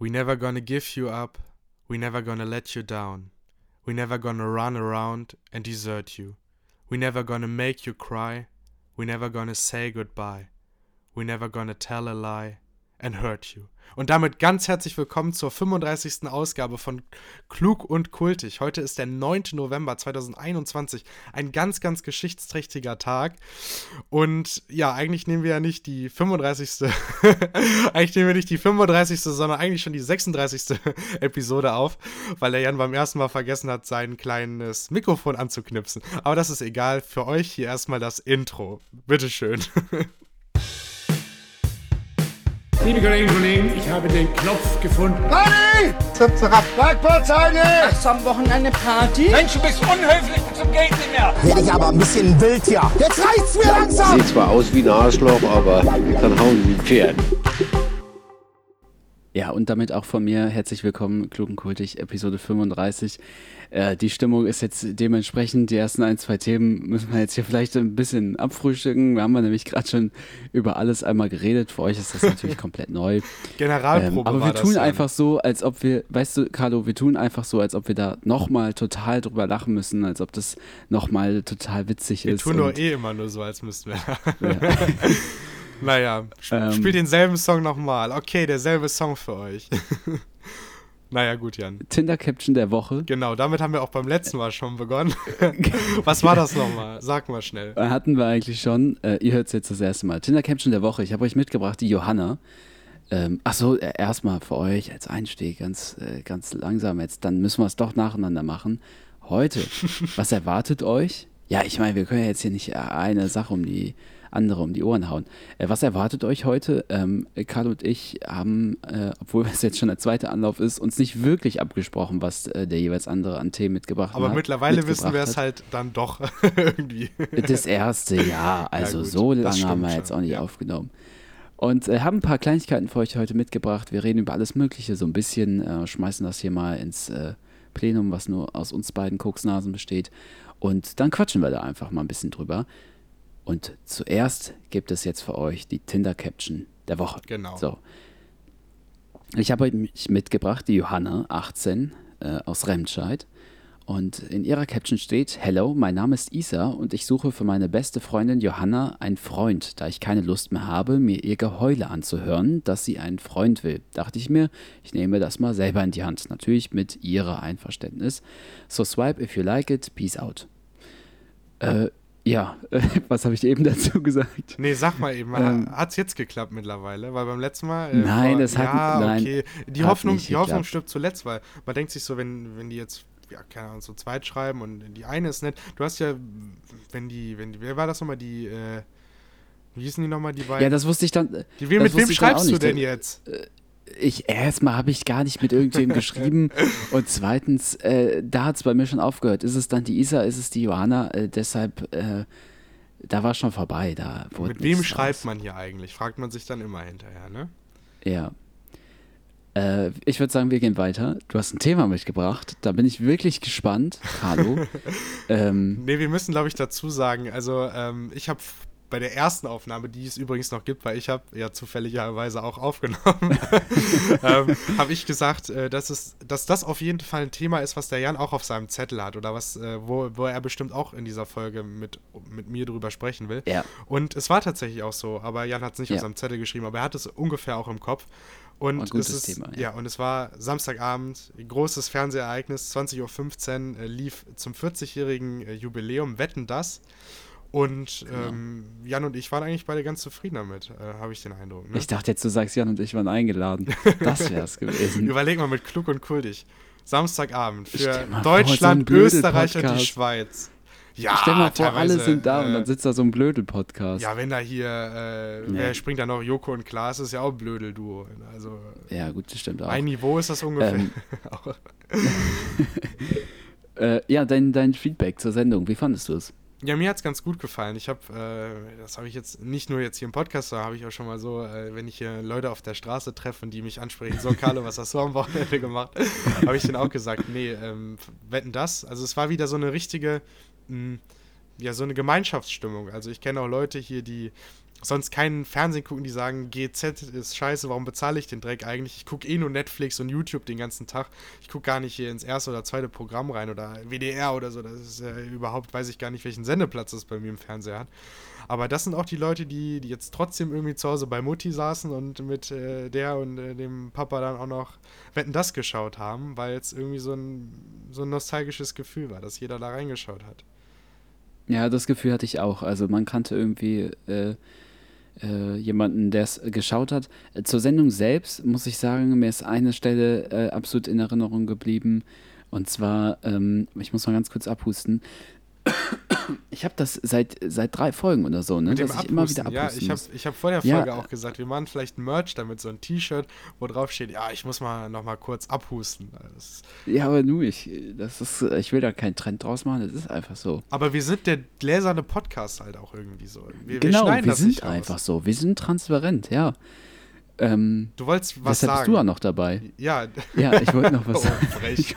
We never gonna give you up. We never gonna let you down. We never gonna run around and desert you. We never gonna make you cry. We never gonna say goodbye. We never gonna tell a lie and hurt you. Und damit ganz herzlich willkommen zur 35. Ausgabe von Klug und Kultig. Heute ist der 9. November 2021. Ein ganz, ganz geschichtsträchtiger Tag. Und ja, eigentlich nehmen wir ja nicht die 35. eigentlich nehmen wir nicht die 35. sondern eigentlich schon die 36. Episode auf, weil der Jan beim ersten Mal vergessen hat, sein kleines Mikrofon anzuknipsen. Aber das ist egal. Für euch hier erstmal das Intro. Bitteschön. Liebe Kolleginnen und Kollegen, ich habe den Knopf gefunden. Party! Zap, zap. Parkplatzheide! Hast du am Wochenende Party? Mensch, du bist unhöflich zum Geld nicht mehr. Werde ich aber ein bisschen wild hier. Jetzt reicht's mir langsam! Sieht zwar aus wie ein Arschloch, aber kann hauen wie ein Pferd. Ja, und damit auch von mir herzlich willkommen, Klugenkultig, Episode 35. Äh, die Stimmung ist jetzt dementsprechend, die ersten ein, zwei Themen müssen wir jetzt hier vielleicht ein bisschen abfrühstücken. Wir haben nämlich gerade schon über alles einmal geredet. Für euch ist das natürlich komplett neu. Generalprobe Ähm, aber wir tun einfach so, als ob wir, weißt du, Carlo, wir tun einfach so, als ob wir da nochmal total drüber lachen müssen, als ob das nochmal total witzig Wir ist. tun nur und- eh immer nur so, als müssten wir. ja. naja, sp Ähm. spielt denselben Song nochmal. Okay, derselbe Song für euch. naja, gut, Jan. Tinder-Caption der Woche. Genau, damit haben wir auch beim letzten Mal schon begonnen. Was war das nochmal? Sag mal schnell. Äh, Hatten wir eigentlich schon. Äh, ihr hört es jetzt das erste Mal. Tinder Caption der Woche. Ich habe euch mitgebracht, die Johanna. Ähm, Achso, äh, erstmal für euch als Einstieg, ganz, äh, ganz langsam jetzt. Dann müssen wir es doch nacheinander machen. Heute, was erwartet euch? Ja, ich meine, wir können ja jetzt hier nicht eine Sache um die andere um die Ohren hauen. Äh, was erwartet euch heute? Ähm, Karl und ich haben, äh, obwohl es jetzt schon der zweite Anlauf ist, uns nicht wirklich abgesprochen, was äh, der jeweils andere an Themen mitgebracht Aber hat. mittlerweile wissen wir es halt dann doch irgendwie. Das erste Jahr, also gut, so lange haben wir jetzt auch nicht ja. aufgenommen. Und äh, haben ein paar Kleinigkeiten für euch heute mitgebracht. Wir reden über alles Mögliche so ein bisschen, äh, schmeißen das hier mal ins äh, Plenum, was nur aus uns beiden Koksnasen besteht. Und dann quatschen wir da einfach mal ein bisschen drüber. Und zuerst gibt es jetzt für euch die Tinder-Caption der Woche. Genau. So. Ich habe euch mitgebracht die Johanna, 18, äh, aus Remscheid. Und in ihrer Caption steht: Hello, mein Name ist Isa und ich suche für meine beste Freundin Johanna einen Freund, da ich keine Lust mehr habe, mir ihr Geheule anzuhören, dass sie einen Freund will. Dachte ich mir, ich nehme das mal selber in die Hand. Natürlich mit ihrer Einverständnis. So swipe if you like it, peace out. Äh, ja, was habe ich eben dazu gesagt? Nee, sag mal eben, Ähm. hat's jetzt geklappt mittlerweile? Weil beim letzten Mal. äh, Nein, es hat- Ja, nein, okay. Die hat Hoffnung, nicht die Hoffnung geklappt. stirbt zuletzt, weil man denkt sich so, wenn, wenn die jetzt, ja, keine Ahnung, so zweit schreiben und die eine ist nett. Du hast ja, wenn die, wenn die, wer war das nochmal, die, äh, wie hießen die nochmal, die beiden? Ja, das wusste ich dann. äh, die, mit wem schreibst du denn jetzt? Ich erstmal habe ich gar nicht mit irgendwem geschrieben und zweitens, äh, da hat es bei mir schon aufgehört. Ist es dann die Isa, ist es die Johanna? Äh, deshalb, äh, da war schon vorbei. Da wurde Mit wem schreibt draus. man hier eigentlich? Fragt man sich dann immer hinterher, ne? Ja. Äh, ich würde sagen, wir gehen weiter. Du hast ein Thema mitgebracht. Da bin ich wirklich gespannt, Carlo. ähm, Nee, wir müssen, glaube ich, dazu sagen, also ähm, ich habe bei der ersten Aufnahme, die es übrigens noch gibt, weil ich habe ja zufälligerweise auch aufgenommen, ähm, habe ich gesagt, äh, dass, es, dass das auf jeden Fall ein Thema ist, was der Jan auch auf seinem Zettel hat oder was, äh, wo, wo er bestimmt auch in dieser Folge mit, mit mir drüber sprechen will. Ja. Und es war tatsächlich auch so, aber Jan hat es nicht Ja. auf seinem Zettel geschrieben, aber er hat es ungefähr auch im Kopf. Und es ist, Thema, ja. ja. und es war Samstagabend, großes Fernsehereignis, 20.15 Uhr äh, lief zum 40-jährigen äh, Jubiläum Wetten das. Und Genau. ähm, Jan und ich waren eigentlich beide ganz zufrieden damit, äh, habe ich den Eindruck. Ne? ich dachte jetzt, du sagst, Jan und ich waren eingeladen. Das wäre es gewesen. Überleg mal mit Klug und Kultig. Samstagabend für mal Deutschland, so Österreich und die. Schweiz. Ja, Stell mal vor, alle sind da und äh, dann sitzt da so ein Blödel-Podcast. Ja, wenn da hier, äh, Nee. wer springt da noch? Joko und Klaas ist ja auch ein Blödel-Duo. Also, Ja, gut, das stimmt auch. ein Niveau ist das ungefähr. Ähm. Äh, ja, dein, dein Feedback zur Sendung, wie fandest du es? Ja, mir hat es ganz gut gefallen. Ich habe, äh, das habe ich jetzt nicht nur jetzt hier im Podcast, sondern habe ich auch schon mal so, äh, wenn ich hier Leute auf der Straße treffe und die mich ansprechen, so Carlo, was hast du am Wochenende gemacht? habe ich denen auch gesagt, nee, ähm, wetten das. Also es war wieder so eine richtige, mh, ja, so eine Gemeinschaftsstimmung. Also ich kenne auch Leute hier, die sonst keinen Fernsehen gucken, die sagen, GZ ist scheiße, warum bezahle ich den Dreck eigentlich? Ich gucke eh nur Netflix und YouTube den ganzen Tag. Ich gucke gar nicht hier ins erste oder zweite Programm rein oder WDR oder so. Das ist äh, überhaupt, weiß ich gar nicht, welchen Sendeplatz das bei mir im Fernseher hat. Aber das sind auch die Leute, die, die jetzt trotzdem irgendwie zu Hause bei Mutti saßen und mit äh, der und äh, dem Papa dann auch noch Wetten das geschaut haben, weil es irgendwie so ein, so ein nostalgisches Gefühl war, dass jeder da reingeschaut hat. Ja, das Gefühl hatte ich auch. Also man kannte irgendwie äh, jemanden, der es geschaut hat. Äh, zur Sendung selbst muss ich sagen, mir ist eine Stelle äh, absolut in Erinnerung geblieben. Und zwar, ähm, ich muss mal ganz kurz abhusten. Ich habe das seit, seit drei Folgen oder so, ne? Mit dass ich immer Abhusten, wieder ja, abhusten ich habe ich hab vor der Ja, Folge äh, auch gesagt, wir machen vielleicht ein Merch damit, so ein T-Shirt, wo drauf steht, ja, ich muss mal noch mal kurz abhusten. Das, Ja, aber nu, ich, das ist, ich will da keinen Trend draus machen, das ist einfach so. aber wir sind der gläserne Podcast halt auch irgendwie so. Wir, genau, wir das sind einfach so. Wir sind transparent, ja. Ähm, Du wolltest was deshalb sagen. bist du auch noch dabei. Ja, Ja, ich wollte noch oh, was sagen. frech.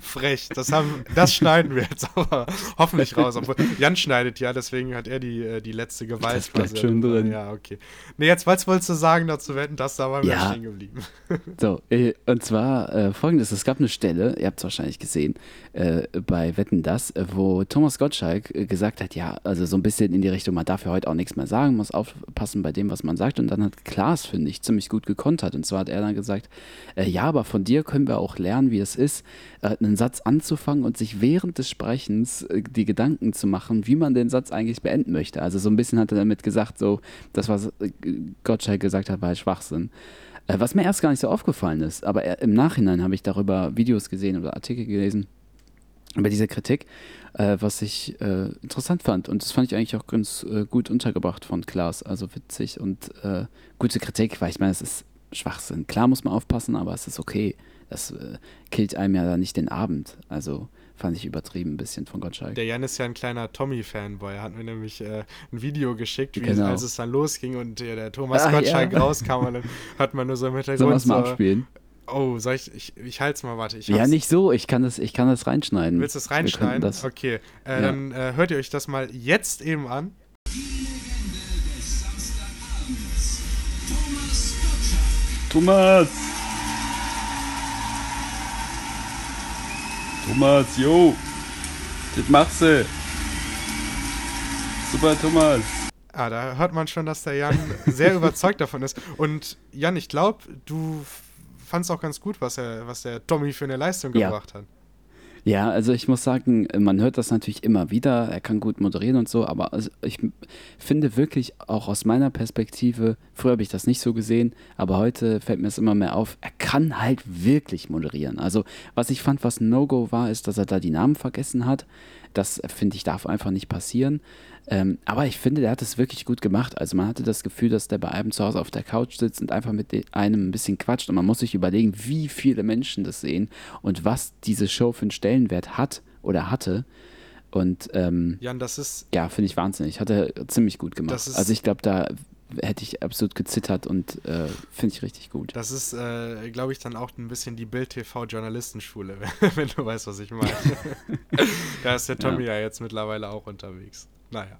frech. Das, haben, das schneiden wir jetzt aber hoffentlich raus. Obwohl, Jan schneidet ja, deswegen hat er die, äh, die letzte Gewalt. Das bleibt schön drin. Ja, okay. Nee, jetzt was wolltest du sagen dazu wetten, dass da waren wir Ja. stehen geblieben. So, äh, und zwar äh, folgendes: Es gab eine Stelle, ihr habt es wahrscheinlich gesehen, äh, bei Wetten das, wo Thomas Gottschalk äh, gesagt hat: Ja, also so ein bisschen in die Richtung, man darf ja heute auch nichts mehr sagen, muss aufpassen bei dem, was man sagt. Und dann hat Klaas, finde ich, ziemlich gut gekontert. Und zwar hat er dann gesagt: äh, Ja, aber von dir können wir auch lernen, wie es ist, äh, einen Satz anzufangen und sich während des Sprechens äh, die Gedanken zu machen, wie man den Satz eigentlich beenden möchte. Also so ein bisschen hat er damit gesagt, so, das, was äh, Gottschalk gesagt hat, war halt Schwachsinn. Äh, Was mir erst gar nicht so aufgefallen ist, aber er- im Nachhinein habe ich darüber Videos gesehen oder Artikel gelesen über diese Kritik, äh, was ich äh, interessant fand. Und das fand ich eigentlich auch ganz äh, gut untergebracht von Klaas. Also witzig und äh, gute Kritik, weil ich meine, es ist Schwachsinn. Klar muss man aufpassen, aber es ist okay. Das äh, killt einem ja da nicht den Abend. Also fand ich übertrieben ein bisschen von Gottschalk. Der Jan ist ja ein kleiner Tommy-Fanboy. Er hat mir nämlich äh, ein Video geschickt, wie Genau. als es dann losging und äh, der Thomas Ah, Gottschalk ja. rauskam und dann hat man nur so im Sollen wir Hintergrund es mal so, abspielen? Oh, soll ich, ich, ich halte es mal, warte. Ich Ja, nicht so. Ich kann das, ich kann das reinschneiden. Willst du es reinschneiden? Das, Okay, äh, Ja. dann äh, hört ihr euch das mal jetzt eben an. Thomas! Thomas, jo! Das machst du! Super, Thomas! Ah, da hört man schon, dass der Jan sehr überzeugt davon ist. Und Jan, ich glaube, du f- fandst auch ganz gut, was, er, was der Tommy für eine Leistung Ja. gebracht hat. Ja, also ich muss sagen, man hört das natürlich immer wieder. Er kann gut moderieren und so, aber also ich finde wirklich auch aus meiner Perspektive, früher habe ich das nicht so gesehen, aber heute fällt mir es immer mehr auf, er kann halt wirklich moderieren. Also was ich fand, was No-Go war, ist, dass er da die Namen vergessen hat. Das äh, finde ich darf einfach nicht passieren. Ähm, aber ich finde, der hat es wirklich gut gemacht. Also man hatte das Gefühl, dass der bei einem zu Hause auf der Couch sitzt und einfach mit einem ein bisschen quatscht. Und man muss sich überlegen, wie viele Menschen das sehen und was diese Show für einen Stellenwert hat oder hatte. Und ähm, Jan, das ist, ja, finde ich wahnsinnig. Hat er ziemlich gut gemacht. Also ich glaube, da hätte ich absolut gezittert und äh, finde ich richtig gut. das ist, äh, glaube ich, dann auch ein bisschen die Bild-TV-Journalistenschule, wenn du weißt, was ich meine. da ist der Tommy ja. jetzt mittlerweile auch unterwegs. Naja.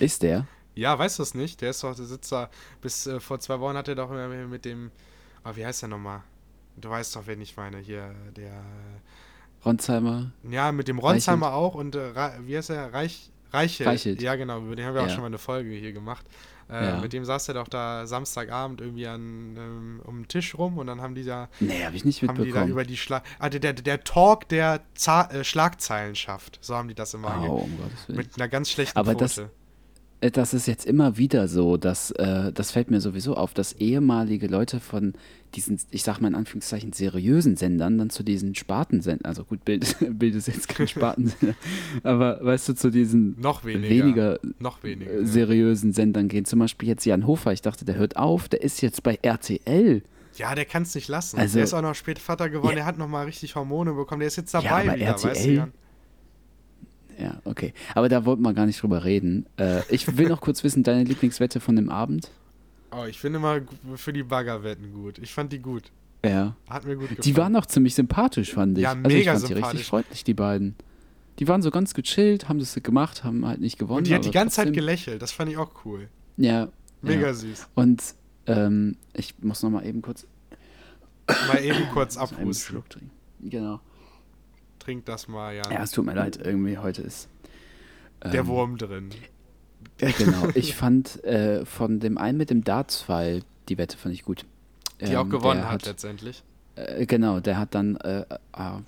Ist der? Ja, weißt du es nicht? Der ist doch, der sitzt da, bis äh, vor zwei Wochen hat er doch immer mit dem, oh, wie heißt der nochmal? Du weißt doch, wen ich meine, hier, der, Ronsheimer? ja, mit dem Ronsheimer auch und, äh, wie heißt er, Reich, Reichelt. Reichelt. Ja, genau, über den haben wir auch Ja. schon mal eine Folge hier gemacht. Äh, Ja. Mit dem saß er doch da Samstagabend irgendwie an, ähm, um den Tisch rum und dann haben die da, Nee, habe ich nicht haben die da mitbekommen. über die Schlag, ah, der, der, der Talk, der Za äh, Schlagzeilen schafft. So haben die das immer oh, um Gottes Willen. Mit einer ganz schlechten Aber Quote. das- Das ist jetzt immer wieder so, dass äh, das fällt mir sowieso auf, dass ehemalige Leute von diesen, ich sag mal in Anführungszeichen, seriösen Sendern dann zu diesen Spartensendern, also gut, Bild, Bild ist jetzt kein Spartensender, aber weißt du, zu diesen noch weniger. weniger noch weniger. äh, ja. seriösen Sendern gehen. Zum Beispiel jetzt Jan Hofer, ich dachte, der hört auf, der ist jetzt bei RTL. Ja, der kann es nicht lassen. Also- der ist auch noch spät Vater geworden, Ja. der hat noch mal richtig Hormone bekommen, der ist jetzt Ja, dabei aber wieder, weißt du, RTL? Jan? Ja, okay. Aber da wollten wir gar nicht drüber reden. Äh, ich will noch kurz wissen, deine Lieblingswette von dem Abend? Oh, ich finde gu- für die Baggerwetten gut. Ich fand die gut. Ja. Hat mir gut gefallen. Die waren auch ziemlich sympathisch, fand ich. Ja, also ich mega fand die sympathisch. richtig freundlich, die beiden. Die waren so ganz gechillt, haben das gemacht, haben halt nicht gewonnen. Und die hat die ganze Zeit trotzdem- gelächelt, das fand ich auch cool. Ja, Mega Ja. süß. Und ähm, ich muss noch mal eben kurz Mal eben kurz abhusten. Trinken. Genau. Trink das mal, Jan. Ja, es tut mir leid, irgendwie heute ist. Der ähm, Wurm drin. Ja, genau. Ich fand äh, von dem einen mit dem Darts-Pfeil, die Wette fand ich gut. Die auch Ähm, gewonnen der hat, letztendlich. Äh, genau, der hat dann äh, äh,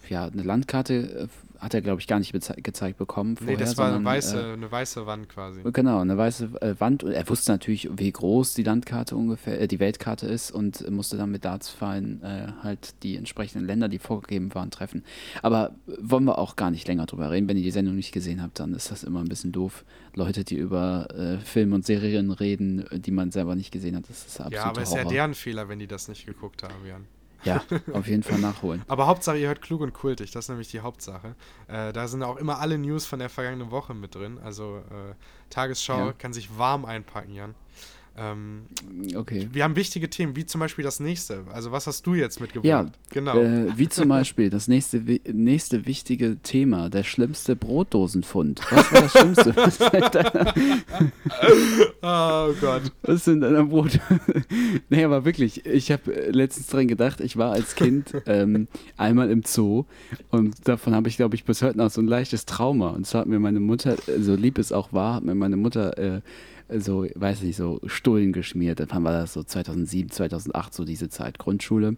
ja, eine Landkarte, äh, hat er glaube ich gar nicht gezeigt bekommen. Nee, Vorher, das war eine sondern, weiße, Äh, eine weiße Wand quasi. Genau, eine weiße Wand. Und er wusste natürlich, wie groß die Landkarte ungefähr, äh, die Weltkarte ist und musste dann mit Dartsfallen halt die entsprechenden Länder, die vorgegeben waren, treffen. Aber wollen wir auch gar nicht länger drüber reden. Wenn ihr die Sendung nicht gesehen habt, dann ist das immer ein bisschen doof. Leute, die über äh, Filme und Serien reden, die man selber nicht gesehen hat, das ist absolut Ja, aber ist ja deren Fehler, wenn die das nicht geguckt haben, Jan. Ja, auf jeden Fall nachholen. Aber Hauptsache, ihr hört klug und kultig, das ist nämlich die Hauptsache. Äh, da sind auch immer alle News von der vergangenen Woche mit drin. Also äh, Tagesschau Ja. kann sich warm einpacken, Jan. Ähm, Okay. wir haben wichtige Themen, wie zum Beispiel das nächste. Also was hast du jetzt mitgebracht? Ja, genau. Äh, wie zum Beispiel das nächste, nächste wichtige Thema, der schlimmste Brotdosenfund. Was war das Schlimmste? Oh Gott. was ist in deiner Brot? nee, aber wirklich, ich habe letztens dran gedacht, ich war als Kind ähm, einmal im Zoo und davon habe ich, glaube ich, bis heute noch so ein leichtes Trauma. Und zwar hat mir meine Mutter, so lieb es auch war, hat mir meine Mutter äh, so, weiß nicht, so Stullen geschmiert. Dann war das so 2007, 2008, so diese Zeit, Grundschule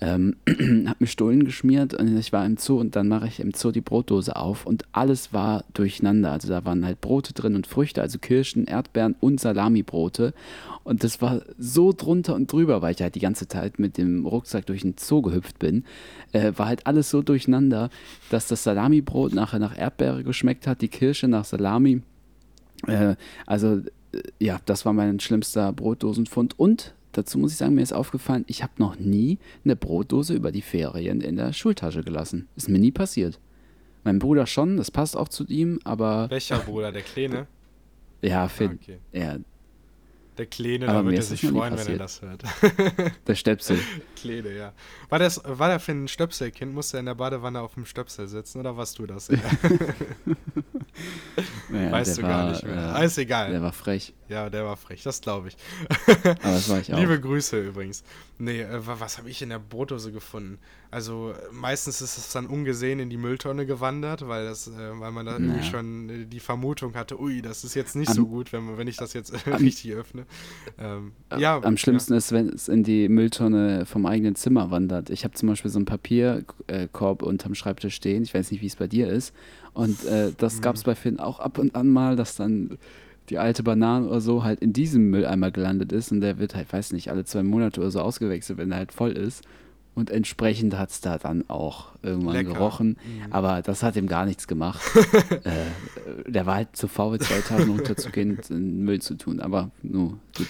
ähm, habe mir Stullen geschmiert und ich war im Zoo und dann mache ich im Zoo die Brotdose auf und alles war durcheinander. Also da waren halt Brote drin und Früchte, also Kirschen, Erdbeeren und Salamibrote. Und das war so drunter und drüber, weil ich halt die ganze Zeit mit dem Rucksack durch den Zoo gehüpft bin. Äh, war halt alles so durcheinander, dass das Salamibrot nachher nach Erdbeere geschmeckt hat, die Kirsche nach Salami. Äh, also, äh, ja, das war mein schlimmster Brotdosenfund. Und dazu muss ich sagen, mir ist aufgefallen, ich habe noch nie eine Brotdose über die Ferien in der Schultasche gelassen. Ist mir nie passiert. Mein Bruder schon, das passt auch zu ihm, aber Welcher Bruder? Der Kleine? ja, Ah, Finn, okay. ja, Der Kleine, Aber da er das sich freuen, wenn er das hört. der Stöpsel. Kleine, ja. War, das, war der für ein Stöpselkind? Musste er in der Badewanne auf dem Stöpsel sitzen oder warst du das? Ja, weißt du der gar war, nicht mehr. äh, ist egal. Der war frech, Ja, der war frech, das glaube ich. aber das war ich auch. Liebe Grüße übrigens. Nee, äh, wa- was habe ich in der Brotdose gefunden? Also äh, meistens ist es dann ungesehen in die Mülltonne gewandert, weil das, äh, weil man da irgendwie Naja. schon äh, die Vermutung hatte, ui, das ist jetzt nicht Am- so gut, wenn, wenn ich das jetzt äh, richtig öffne. Ähm, ja, Am schlimmsten ist, wenn es in die Mülltonne vom eigenen Zimmer wandert. Ich habe zum Beispiel so einen Papierkorb unterm Schreibtisch stehen. Ich weiß nicht, wie es bei dir ist. Und äh, das gab es Mhm. bei Finn auch ab und an mal, dass dann die alte Banane oder so halt in diesem Mülleimer gelandet ist. Und der wird halt, weiß nicht, alle zwei Monate oder so ausgewechselt, wenn er halt voll ist. Und entsprechend hat es da dann auch irgendwann Lecker. gerochen. Mhm. Aber das hat ihm gar nichts gemacht. äh, der war halt zu faul, zwei Tage runterzugehen und Müll zu tun. Aber nur gut.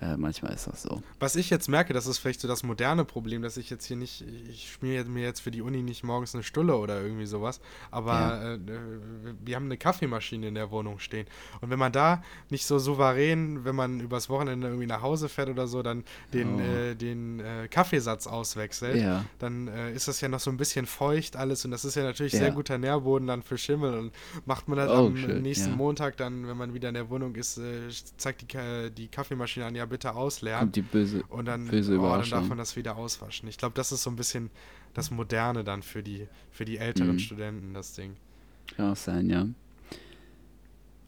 Äh, manchmal ist das so. Was ich jetzt merke, das ist vielleicht so das moderne Problem, dass ich jetzt hier nicht, ich schmiere mir jetzt für die Uni nicht morgens eine Stulle oder irgendwie sowas, aber Ja. äh, wir haben eine Kaffeemaschine in der Wohnung stehen. Und wenn man da nicht so souverän, wenn man übers Wochenende irgendwie nach Hause fährt oder so, dann den, Oh. äh, den äh, Kaffeesatz auswechselt, Ja. dann äh, ist das ja noch so ein bisschen feucht alles und das ist ja natürlich Ja. sehr guter Nährboden dann für Schimmel und macht man das Oh, am schön, nächsten. Montag dann, wenn man wieder in der Wohnung ist, äh, zeigt die, die Kaffeemaschine an, ja bitte ausleeren. Kommt die böse. Und dann, Böse oh, dann darf man das wieder auswaschen. Ich glaube, das ist so ein bisschen das Moderne dann für die, für die älteren Mhm. Studenten, das Ding. Kann auch sein, ja.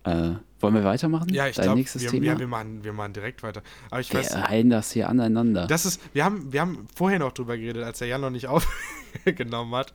Äh, wollen wir weitermachen? Ja, ich glaube, wir, Thema? ja, wir, machen, wir machen direkt weiter. Aber ich weiß, wir reihen das hier aneinander. das ist, wir haben, wir haben vorher noch drüber geredet, als der Jan noch nicht aufgenommen hat,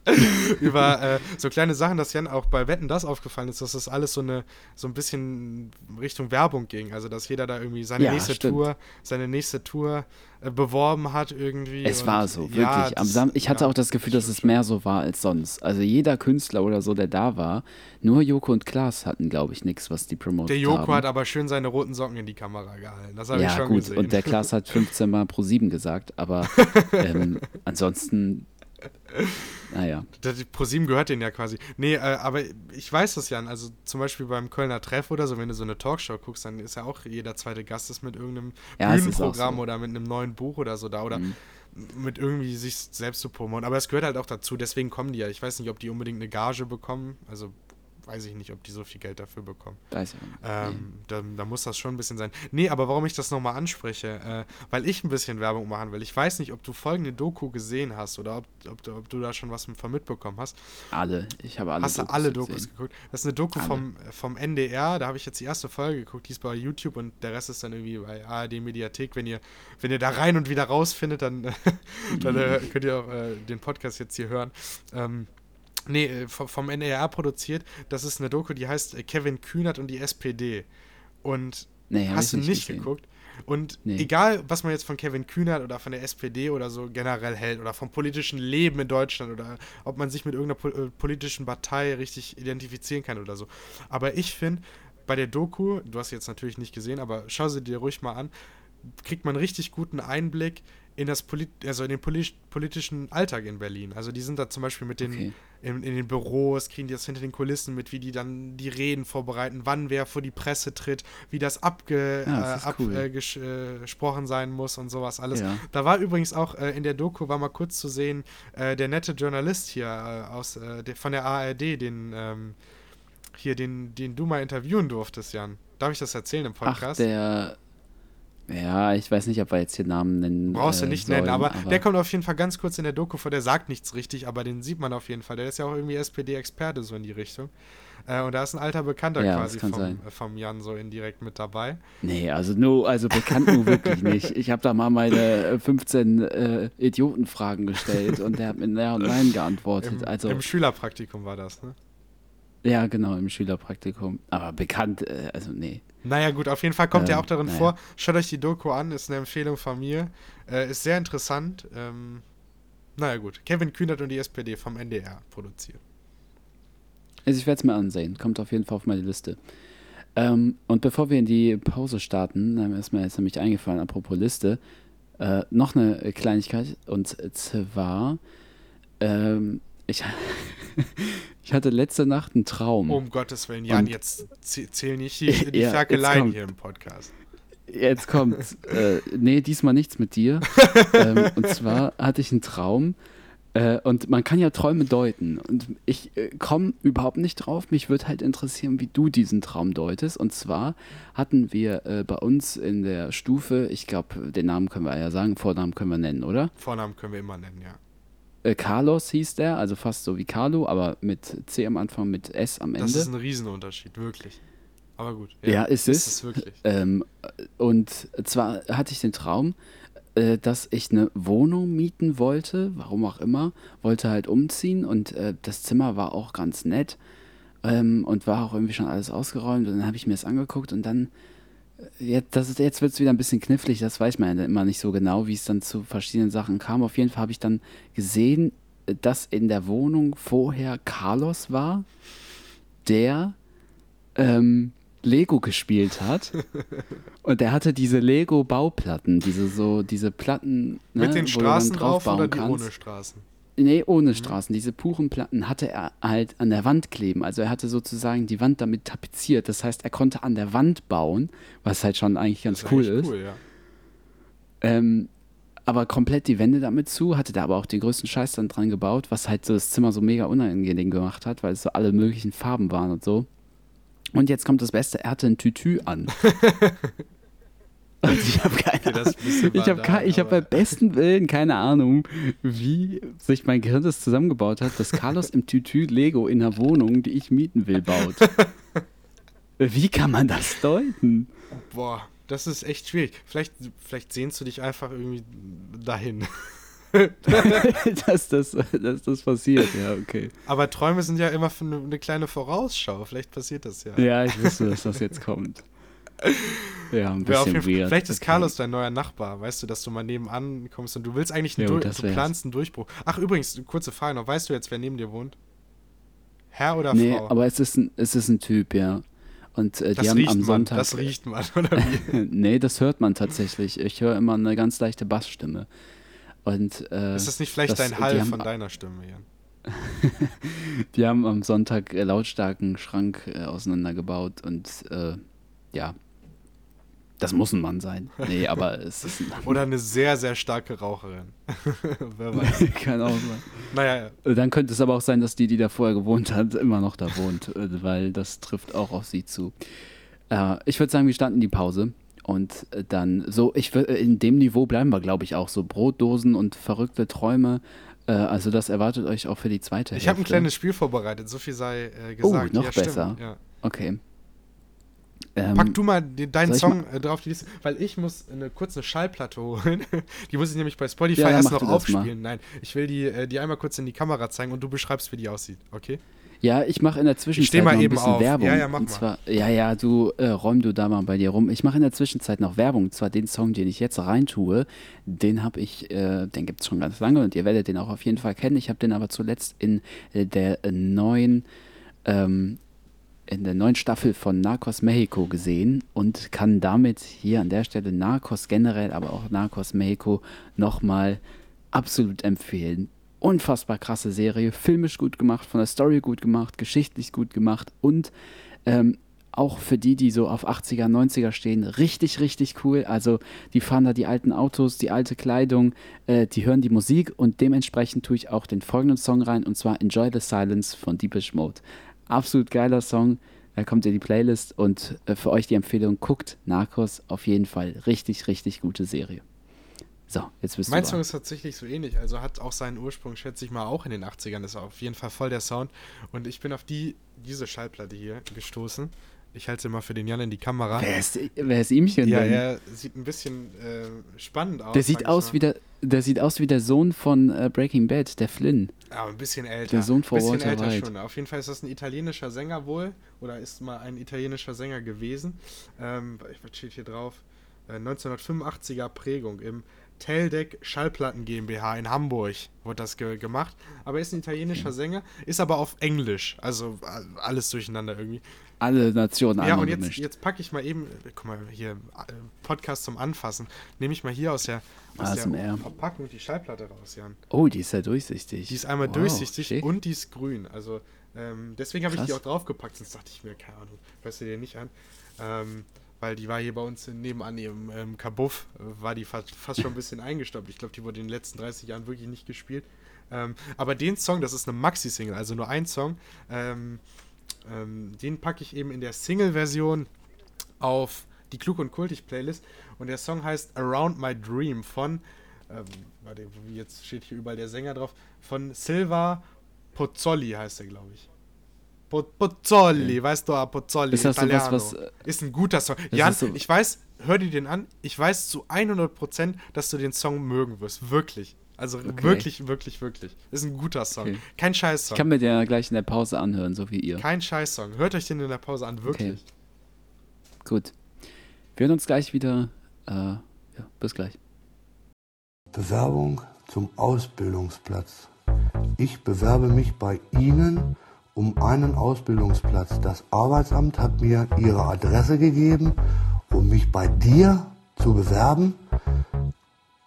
über äh, so kleine Sachen, dass Jan auch bei Wetten das aufgefallen ist, dass das alles so eine, so ein bisschen Richtung Werbung ging. Also, dass jeder da irgendwie seine Ja, nächste stimmt. Tour, seine nächste Tour äh, beworben hat irgendwie. es war so, wirklich. ja, Am das- Sam ich hatte ja, auch das Gefühl, dass es mehr so war als sonst. Also jeder Künstler oder so, der da war, nur Joko und Klaas hatten, glaube ich, nichts, was die promotet Der Joko haben. hat aber schön seine roten Socken in die Kamera gehalten. Das habe ich ja, schon gut, gesehen. und der Klaas hat 15 Mal pro 7 gesagt, aber ähm, ansonsten, naja. Die ProSieben gehört denen ja quasi. Nee, äh, aber ich weiß das, Jan. Also zum Beispiel beim Kölner Treff oder so, wenn du so eine Talkshow guckst, dann ist ja auch jeder zweite Gast ist mit irgendeinem Ja, Bühnenprogramm so. oder mit einem neuen Buch oder so da oder Mhm. mit irgendwie sich selbst zu promoten. Aber es gehört halt auch dazu, deswegen kommen die ja. Ich weiß nicht, ob die unbedingt eine Gage bekommen. Also weiß ich nicht, ob die so viel Geld dafür bekommen. Da ist ja, Ähm, da, da muss das schon ein bisschen sein. Nee, aber warum ich das nochmal anspreche, äh, weil ich ein bisschen Werbung machen will. Ich weiß nicht, ob du folgende Doku gesehen hast oder ob, ob, du- ob du da schon was von mitbekommen hast. alle. Ich habe alle Hast du Dokus alle gesehen. Dokus geguckt? Das ist eine Doku Alle. vom, vom NDR, da habe ich jetzt die erste Folge geguckt, die ist bei YouTube und der Rest ist dann irgendwie bei ARD Mediathek. Wenn ihr, wenn ihr da rein und wieder rausfindet, dann, dann äh, könnt ihr auch äh, den Podcast jetzt hier hören. Ähm, nee, äh, vom, NDR produziert. Das ist eine Doku, die heißt äh, Kevin Kühnert und die SPD. Und Nee, hast du nicht nicht geguckt? Und Nee. egal, was man jetzt von Kevin Kühnert oder von der SPD oder so generell hält oder vom politischen Leben in Deutschland oder ob man sich mit irgendeiner äh, politischen Partei richtig identifizieren kann oder so. Aber ich finde, bei der Doku, du hast sie jetzt natürlich nicht gesehen, aber schau sie dir ruhig mal an, kriegt man richtig guten Einblick in das Polit also in den polit politischen Alltag in Berlin. Also die sind da zum Beispiel mit den Okay. in, in den Büros, kriegen die das hinter den Kulissen mit, wie die dann die Reden vorbereiten, wann wer vor die Presse tritt, wie das abge, Ja, das ist äh, cool. ab, äh, gesch- äh, gesprochen sein muss und sowas alles. Ja. Da war übrigens auch äh, in der Doku, war mal kurz zu sehen, äh, der nette Journalist hier äh, aus, äh, der, von der ARD, den ähm, hier, den, den du mal interviewen durftest, Jan. Darf ich das erzählen im Ach, Podcast? der. Ja, ich weiß nicht, ob wir jetzt hier Namen nennen. Brauchst du äh, nicht sollen, nennen, aber, der kommt auf jeden Fall ganz kurz in der Doku vor, der sagt nichts richtig, aber den sieht man auf jeden Fall. Der ist ja auch irgendwie SPD-Experte so in die Richtung. Äh, und da ist ein alter Bekannter Ja, quasi vom, sein. äh, vom Jan so indirekt mit dabei. Nee, also nur, also bekannt nur wirklich nicht. Ich habe da mal meine äh, 15 äh, Idiotenfragen gestellt und der hat mit Ja und Nein geantwortet. Im, also, Im Schülerpraktikum war das, ne? ja, genau, im Schülerpraktikum. Aber bekannt, äh, also nee. Naja, gut, auf jeden Fall kommt er Ähm, auch darin naja. vor. Schaut euch die Doku an, ist eine Empfehlung von mir. Äh, ist sehr interessant. Ähm, naja, gut. Kevin Kühnert und die SPD vom NDR produziert. Also ich werde es mir ansehen. Kommt auf jeden Fall auf meine Liste. Ähm, und bevor wir in die Pause starten, ist mir jetzt nämlich eingefallen, apropos Liste, äh, noch eine Kleinigkeit. Und zwar, ähm, ich, ich hatte letzte Nacht einen Traum. Um Gottes Willen, Jan, Und- jetzt zäh- zählen nicht die, die Ja, Ferkeleien hier im Podcast. Jetzt kommt, äh, nee, diesmal nichts mit dir. ähm, und zwar hatte ich einen Traum. Äh, und man kann ja Träume deuten. Und ich äh, komme überhaupt nicht drauf. Mich würde halt interessieren, wie du diesen Traum deutest. Und zwar hatten wir äh, bei uns in der Stufe, ich glaube, den Namen können wir ja sagen, Vornamen können wir nennen, oder? Vornamen können wir immer nennen, ja. Äh, Carlos hieß der, also fast so wie Carlo, aber mit C am Anfang, mit S am Ende. Das ist ein Riesenunterschied, wirklich. Aber gut. Ja, ist es. Ist es wirklich. Ähm, und zwar hatte ich den Traum, äh, dass ich eine Wohnung mieten wollte, warum auch immer, wollte halt umziehen und äh, das Zimmer war auch ganz nett ähm, und war auch irgendwie schon alles ausgeräumt und dann habe ich mir das angeguckt und dann, jetzt, das ist, jetzt wird es wieder ein bisschen knifflig, das weiß man ja immer nicht so genau, wie es dann zu verschiedenen Sachen kam. Auf jeden Fall habe ich dann gesehen, dass in der Wohnung vorher Carlos war, der ähm, Lego gespielt hat. Und er hatte diese Lego-Bauplatten, diese so, diese Platten, ne, Mit den Straßen drauf oder die kannst. ohne Straßen? Nee, Mhm. ohne Straßen. Diese puren Platten hatte er halt an der Wand kleben. Also er hatte sozusagen die Wand damit tapeziert. Das heißt, er konnte an der Wand bauen, was halt schon eigentlich ganz Das cool ist. Cool, ja. Ähm, aber komplett die Wände damit zu, hatte da aber auch den größten Scheiß dann dran gebaut, was halt so das Zimmer so mega unangenehm gemacht hat, weil es so alle möglichen Farben waren und so. Und jetzt kommt das Beste, er hatte ein Tütü an. Und ich habe keine bisschen ich habe ich hab beim besten Willen keine Ahnung, wie sich mein Gehirn das zusammengebaut hat, dass Carlos im Tütü Lego in einer Wohnung, die ich mieten will, baut. Wie kann man das deuten? Boah, das ist echt schwierig. Vielleicht, vielleicht sehnst du dich einfach irgendwie dahin. dass, das, dass das passiert, ja, okay. Aber Träume sind ja immer für eine, eine kleine Vorausschau. Vielleicht passiert das ja. Ja, ich wusste, dass das jetzt kommt. Ja, ein bisschen Fall, weird. vielleicht ist okay. Carlos dein neuer Nachbar, weißt du, dass du mal nebenan kommst und du willst eigentlich einen Jo, du planst einen Durchbruch. Ach, übrigens, kurze Frage noch, weißt du jetzt, wer neben dir wohnt? Herr oder Nee, Frau? aber es ist ein, es ist ein Typ, ja. Und äh, die das haben riecht am man, Sonntag. das riecht man, oder wie? nee, das hört man tatsächlich. Ich höre immer eine ganz leichte Bassstimme. Und äh, ist das nicht vielleicht das- dein Hall haben- von deiner Stimme, Jan? die haben am Sonntag äh, lautstarken Schrank äh, auseinandergebaut und äh, ja. Das muss ein Mann sein. Nee, aber es ist ein Oder eine sehr, sehr starke Raucherin. Wer weiß. Kann auch sein. Naja, Dann könnte es aber auch sein, dass die, die da vorher gewohnt hat, immer noch da wohnt, äh, weil das trifft auch auf sie zu. Äh, ich würde sagen, wir starten die Pause und äh, dann so, ich äh, in dem Niveau bleiben wir, glaube ich, auch so Brotdosen und verrückte Träume. Äh, also das erwartet euch auch für die zweite ich habe ein Hälfte. kleines Spiel vorbereitet, so viel sei äh, Oh, gesagt. noch ja, besser. Ja. Okay. Ähm, Pack du mal den, deinen Song äh, drauf die Liste, weil ich muss eine kurze Schallplatte holen. die muss ich nämlich bei Spotify Ja, erst noch mal. aufspielen. Nein, ich will die, äh, die einmal kurz in die Kamera zeigen und du beschreibst, wie die aussieht, okay? Ja, ich mache in der Zwischenzeit mal noch ein eben bisschen auf. Werbung. Ja, ja, mach und mal. zwar, ja, ja, du äh, räum du da mal bei dir rum. Ich mache in der Zwischenzeit noch Werbung. Und zwar den Song, den ich jetzt reintue, den habe ich, äh, den gibt es schon ganz lange und ihr werdet den auch auf jeden Fall kennen. Ich habe den aber zuletzt in äh, der neuen ähm, in der neuen Staffel von Narcos Mexico gesehen und kann damit hier an der Stelle Narcos generell, aber auch Narcos Mexico nochmal absolut empfehlen. Unfassbar krasse Serie, filmisch gut gemacht, von der Story gut gemacht, geschichtlich gut gemacht und ähm, auch für die, die so auf 80er, 90er stehen, richtig, richtig cool. Also die fahren da die alten Autos, die alte Kleidung, äh, die hören die Musik und dementsprechend tue ich auch den folgenden Song rein und zwar Enjoy the Silence von Deepish Mode. Absolut geiler Song. Da kommt in die Playlist und äh, für euch die Empfehlung, guckt Narcos auf jeden Fall. Richtig, richtig gute Serie. So, jetzt bist Mein du Song dran. ist tatsächlich so ähnlich, also hat auch seinen Ursprung, schätze ich mal, auch in den 80ern. ist auf jeden Fall voll der Sound. Und ich bin auf die, diese Schallplatte hier gestoßen. Ich halte sie mal für den Jan in die Kamera. Wer ist, wer ist ihmchen Ja, denn? er sieht ein bisschen äh, spannend aus. Der sieht aus mal. wie der, der sieht aus wie der Sohn von äh, Breaking Bad, der Flynn. Aber ein bisschen älter. Der Sohn von bisschen Walter älter White. schon. Auf jeden Fall ist das ein italienischer Sänger wohl. Oder ist mal ein italienischer Sänger gewesen. Ähm, was steht hier drauf? Äh, 1985er Prägung im Teldeck Schallplatten GmbH in Hamburg wurde das ge gemacht. Aber er ist ein italienischer Sänger, ist aber auf Englisch. Also alles durcheinander irgendwie. Alle Nationen Ja, und jetzt, jetzt packe ich mal eben, äh, guck mal, hier, äh, Podcast zum Anfassen. Nehme ich mal hier aus der, aus der. Verpackung die Schallplatte raus, Jan. Oh, die ist ja durchsichtig. Die ist einmal Wow, durchsichtig schick. und die ist grün. Also ähm, deswegen habe ich die auch draufgepackt, sonst dachte ich mir, keine Ahnung, hörst du dir nicht an. Ähm, weil die war hier bei uns nebenan im ähm, Kabuff, äh, war die fast, fast schon ein bisschen eingestaubt. Ich glaube, die wurde in den letzten 30 Jahren wirklich nicht gespielt. Ähm, aber den Song, das ist eine Maxi-Single, also nur ein Song, ähm, ähm, den packe ich eben in der Single-Version auf die Klug und Kultig Playlist. Und der Song heißt Around My Dream von, ähm, warte, jetzt steht hier überall der Sänger drauf, von Silva Pozzolli heißt er, glaube ich. Po Pozzolli, weißt du, ah, Pozzolli, Ist das sowas, Italiano. was, äh, Ist ein guter Song. Jan, so- ich weiß, hör dir den an, ich weiß zu 100%, dass du den Song mögen wirst. Wirklich. Also wirklich, wirklich, wirklich. Ist ein guter Song. Okay. Kein Ich Scheiß-Song. kann mir den ja gleich in der Pause anhören, so wie ihr. Kein Scheiß-Song. Hört euch den in der Pause an, wirklich. Gut. Wir hören uns gleich wieder. Äh, ja, bis gleich. Bewerbung zum Ausbildungsplatz. Ich bewerbe mich bei Ihnen um einen Ausbildungsplatz. Das Arbeitsamt hat mir Ihre Adresse gegeben, um mich bei dir zu bewerben.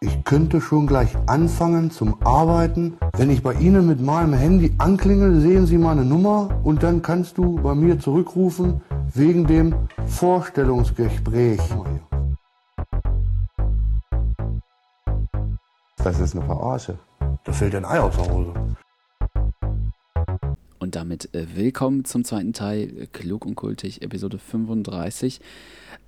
Ich könnte schon gleich anfangen zum Arbeiten. Wenn ich bei Ihnen mit meinem Handy anklingel, sehen Sie meine Nummer und dann kannst du bei mir zurückrufen wegen dem Vorstellungsgespräch. Das ist eine Verarsche. Da fällt ein Ei aus der Hose. Und damit äh, willkommen zum zweiten Teil, äh, Klug und Kultig, Episode 35.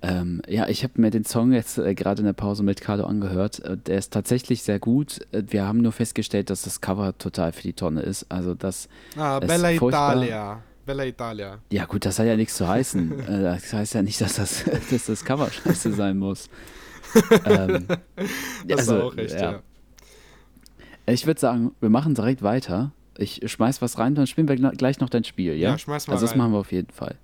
Ähm, ja, ich habe mir den Song jetzt äh, gerade in der Pause mit Carlo angehört. Äh, der ist tatsächlich sehr gut. Äh, wir haben nur festgestellt, dass das Cover total für die Tonne ist. Also das, Ah, ist Bella furchtbar. Italia. Bella Italia. ja gut, das hat ja nichts zu heißen. das heißt ja nicht, dass das, dass das Cover scheiße sein muss. ähm, Das also, auch recht, ja. Ich würde sagen, wir machen direkt weiter. Ich schmeiß was rein, dann spielen wir gl- gleich noch dein Spiel, ja? Ja, schmeiß mal Also das rein. machen wir auf jeden Fall.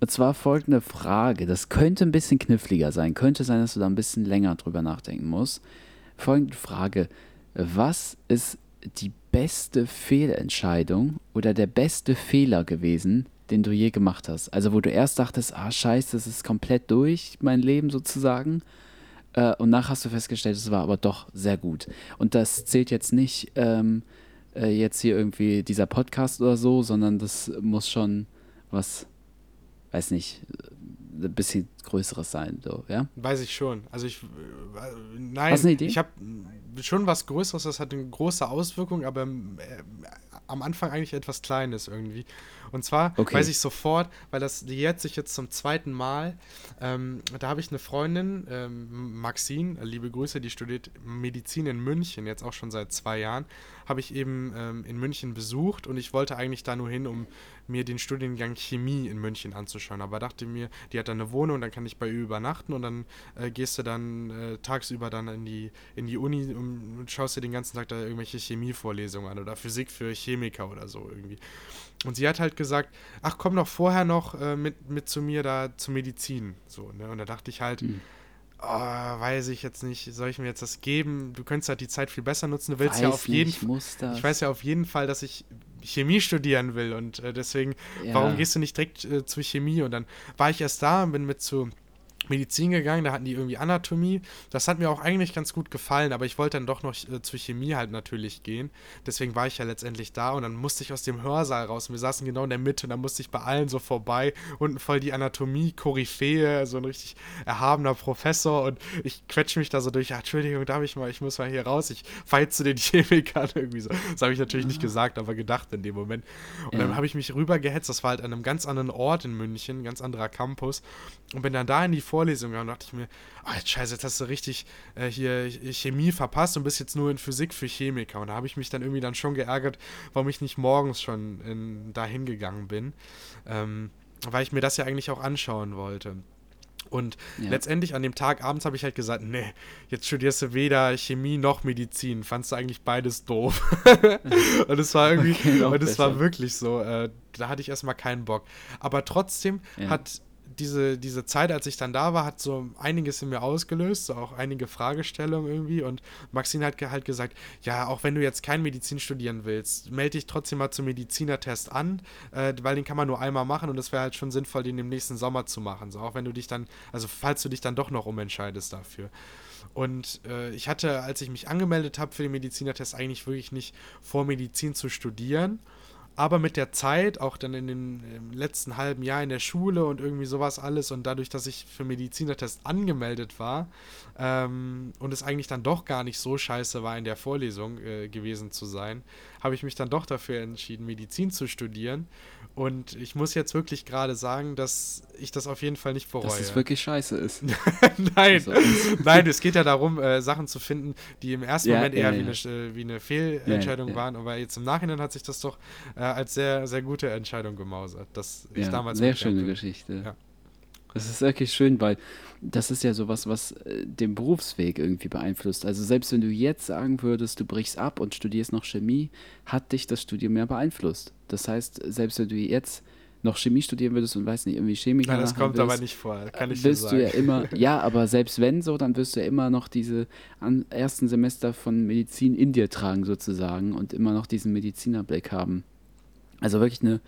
Und zwar folgende Frage. Das könnte ein bisschen kniffliger sein. Könnte sein, dass du da ein bisschen länger drüber nachdenken musst. Folgende Frage. Was ist die beste Fehlentscheidung oder der beste Fehler gewesen, den du je gemacht hast? Also wo du erst dachtest, ah scheiße, das ist komplett durch, mein Leben sozusagen. Äh, und nachher hast du festgestellt, es war aber doch sehr gut. Und das zählt jetzt nicht ähm, äh, jetzt hier irgendwie dieser Podcast oder so, sondern das muss schon was, weiß nicht, ein bisschen größeres sein, so, ja? Weiß ich schon. Also ich, äh, nein, Hast du eine Idee? ich habe schon was Größeres, das hat eine große Auswirkung, aber äh, am Anfang eigentlich etwas Kleines irgendwie. Und zwar Okay. weiß ich sofort, weil das jetzt sich jetzt zum zweiten Mal, ähm, da habe ich eine Freundin, ähm, Maxine, äh, liebe Grüße, die studiert Medizin in München, jetzt auch schon seit zwei Jahren, habe ich eben ähm, in München besucht und ich wollte eigentlich da nur hin, um mir den Studiengang Chemie in München anzuschauen. Aber dachte mir, die hat da eine Wohnung, dann kann ich bei ihr übernachten und dann äh, gehst du dann äh, tagsüber dann in die, in die Uni und schaust dir den ganzen Tag da irgendwelche Chemievorlesungen an oder Physik für Chemiker oder so irgendwie. Und sie hat halt gesagt, ach komm doch vorher noch äh, mit, mit zu mir da zur Medizin. So, ne? Und da dachte ich halt, Hm. Oh, weiß ich jetzt nicht, soll ich mir jetzt das geben? Du könntest halt die Zeit viel besser nutzen. Du willst ja Weiß auf jeden das. ich weiß ja auf jeden Fall, dass ich Chemie studieren will und äh, deswegen, Ja. warum gehst du nicht direkt äh, zu Chemie? Und dann war ich erst da und bin mit zu Medizin gegangen, da hatten die irgendwie Anatomie. Das hat mir auch eigentlich ganz gut gefallen, aber ich wollte dann doch noch äh, zu Chemie halt natürlich gehen. Deswegen war ich ja letztendlich da und dann musste ich aus dem Hörsaal raus. Und wir saßen genau in der Mitte und dann musste ich bei allen so vorbei. Unten voll die Anatomie-Koryphäe, so ein richtig erhabener Professor und ich quetsche mich da so durch. Ja, Entschuldigung, darf ich mal, ich muss mal hier raus. Ich zu den Chemikern irgendwie so. Das habe ich natürlich nicht gesagt, aber gedacht in dem Moment. Und Ja. dann habe ich mich rübergehetzt. Das war halt an einem ganz anderen Ort in München, ein ganz anderer Campus. Und bin dann da in die Vorlesung gegangen und dachte ich mir, jetzt scheiße, jetzt hast du richtig äh, hier Chemie verpasst und bist jetzt nur in Physik für Chemiker. Und da habe ich mich dann irgendwie dann schon geärgert, warum ich nicht morgens schon in, da hingegangen bin. Ähm, weil ich mir das ja eigentlich auch anschauen wollte. Und Ja. letztendlich an dem Tag abends habe ich halt gesagt, nee, jetzt studierst du weder Chemie noch Medizin. Fandst du eigentlich beides doof. und es war irgendwie, Okay, und es war wirklich so, äh, da hatte ich erstmal keinen Bock. Aber trotzdem Ja. hat diese, diese Zeit, als ich dann da war, hat so einiges in mir ausgelöst, so auch einige Fragestellungen irgendwie. Und Maxine hat halt gesagt, ja, auch wenn du jetzt kein Medizin studieren willst, melde dich trotzdem mal zum Medizinertest an, äh, weil den kann man nur einmal machen und es wäre halt schon sinnvoll, den im nächsten Sommer zu machen. So, auch wenn du dich dann, also falls du dich dann doch noch umentscheidest dafür. Und äh, ich hatte, als ich mich angemeldet habe für den Medizinertest, eigentlich wirklich nicht vor, Medizin zu studieren. Aber mit der Zeit, auch dann in den im letzten halben Jahr in der Schule und irgendwie sowas alles und dadurch, dass ich für Medizinertest angemeldet war ähm, und es eigentlich dann doch gar nicht so scheiße war, in der Vorlesung äh, gewesen zu sein, habe ich mich dann doch dafür entschieden, Medizin zu studieren. Und ich muss jetzt wirklich gerade sagen, dass ich das auf jeden Fall nicht bereue. Dass es wirklich scheiße ist. Nein, Also- nein, es geht ja darum, äh, Sachen zu finden, die im ersten Ja, Moment eher ja, wie, ja. Eine, äh, wie eine Fehlentscheidung Ja, ja. waren, aber jetzt im Nachhinein hat sich das doch äh, als sehr, sehr gute Entscheidung gemausert, dass ich Ja, damals sehr schöne. Geschichte. Das ist wirklich schön, weil das ist ja sowas, was äh, den Berufsweg irgendwie beeinflusst. Also selbst wenn du jetzt sagen würdest, du brichst ab und studierst noch Chemie, hat dich das Studium ja beeinflusst. Das heißt, selbst wenn du jetzt noch Chemie studieren würdest und weiß nicht, irgendwie Chemiker Nein, das kommt willst, aber nicht vor, kann ich dir wirst sagen. du ja immer, ja, aber selbst wenn so, dann wirst du ja immer noch diese an, ersten Semester von Medizin in dir tragen sozusagen und immer noch diesen Medizinerblick haben. Also wirklich eine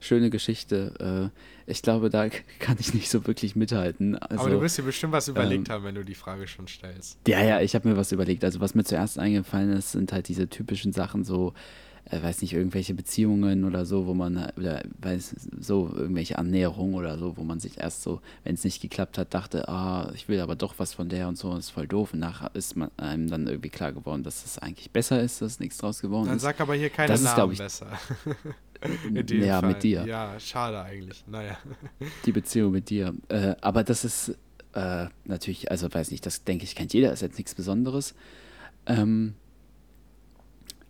schöne Geschichte. Äh, ich glaube, da kann ich nicht so wirklich mithalten. Also, aber du wirst dir bestimmt was überlegt ähm, haben, wenn du die Frage schon stellst. ja, ja, ich habe mir was überlegt. Also was mir zuerst eingefallen ist, sind halt diese typischen Sachen, so, äh, weiß nicht, irgendwelche Beziehungen oder so, wo man, äh, oder weiß, so irgendwelche Annäherungen oder so, wo man sich erst so, wenn es nicht geklappt hat, dachte, ah, ich will aber doch was von der und so, das ist voll doof. Und nachher ist man einem dann irgendwie klar geworden, dass es eigentlich besser ist, dass nichts draus geworden Dann ist. sag aber hier keine das ist, Namen ich, besser. In dem ja, Fall. mit dir. Ja, schade eigentlich. Naja. die Beziehung mit dir. Äh, aber das ist äh, natürlich, also weiß nicht, das denke ich, kennt jeder, ist jetzt nichts Besonderes. Ähm,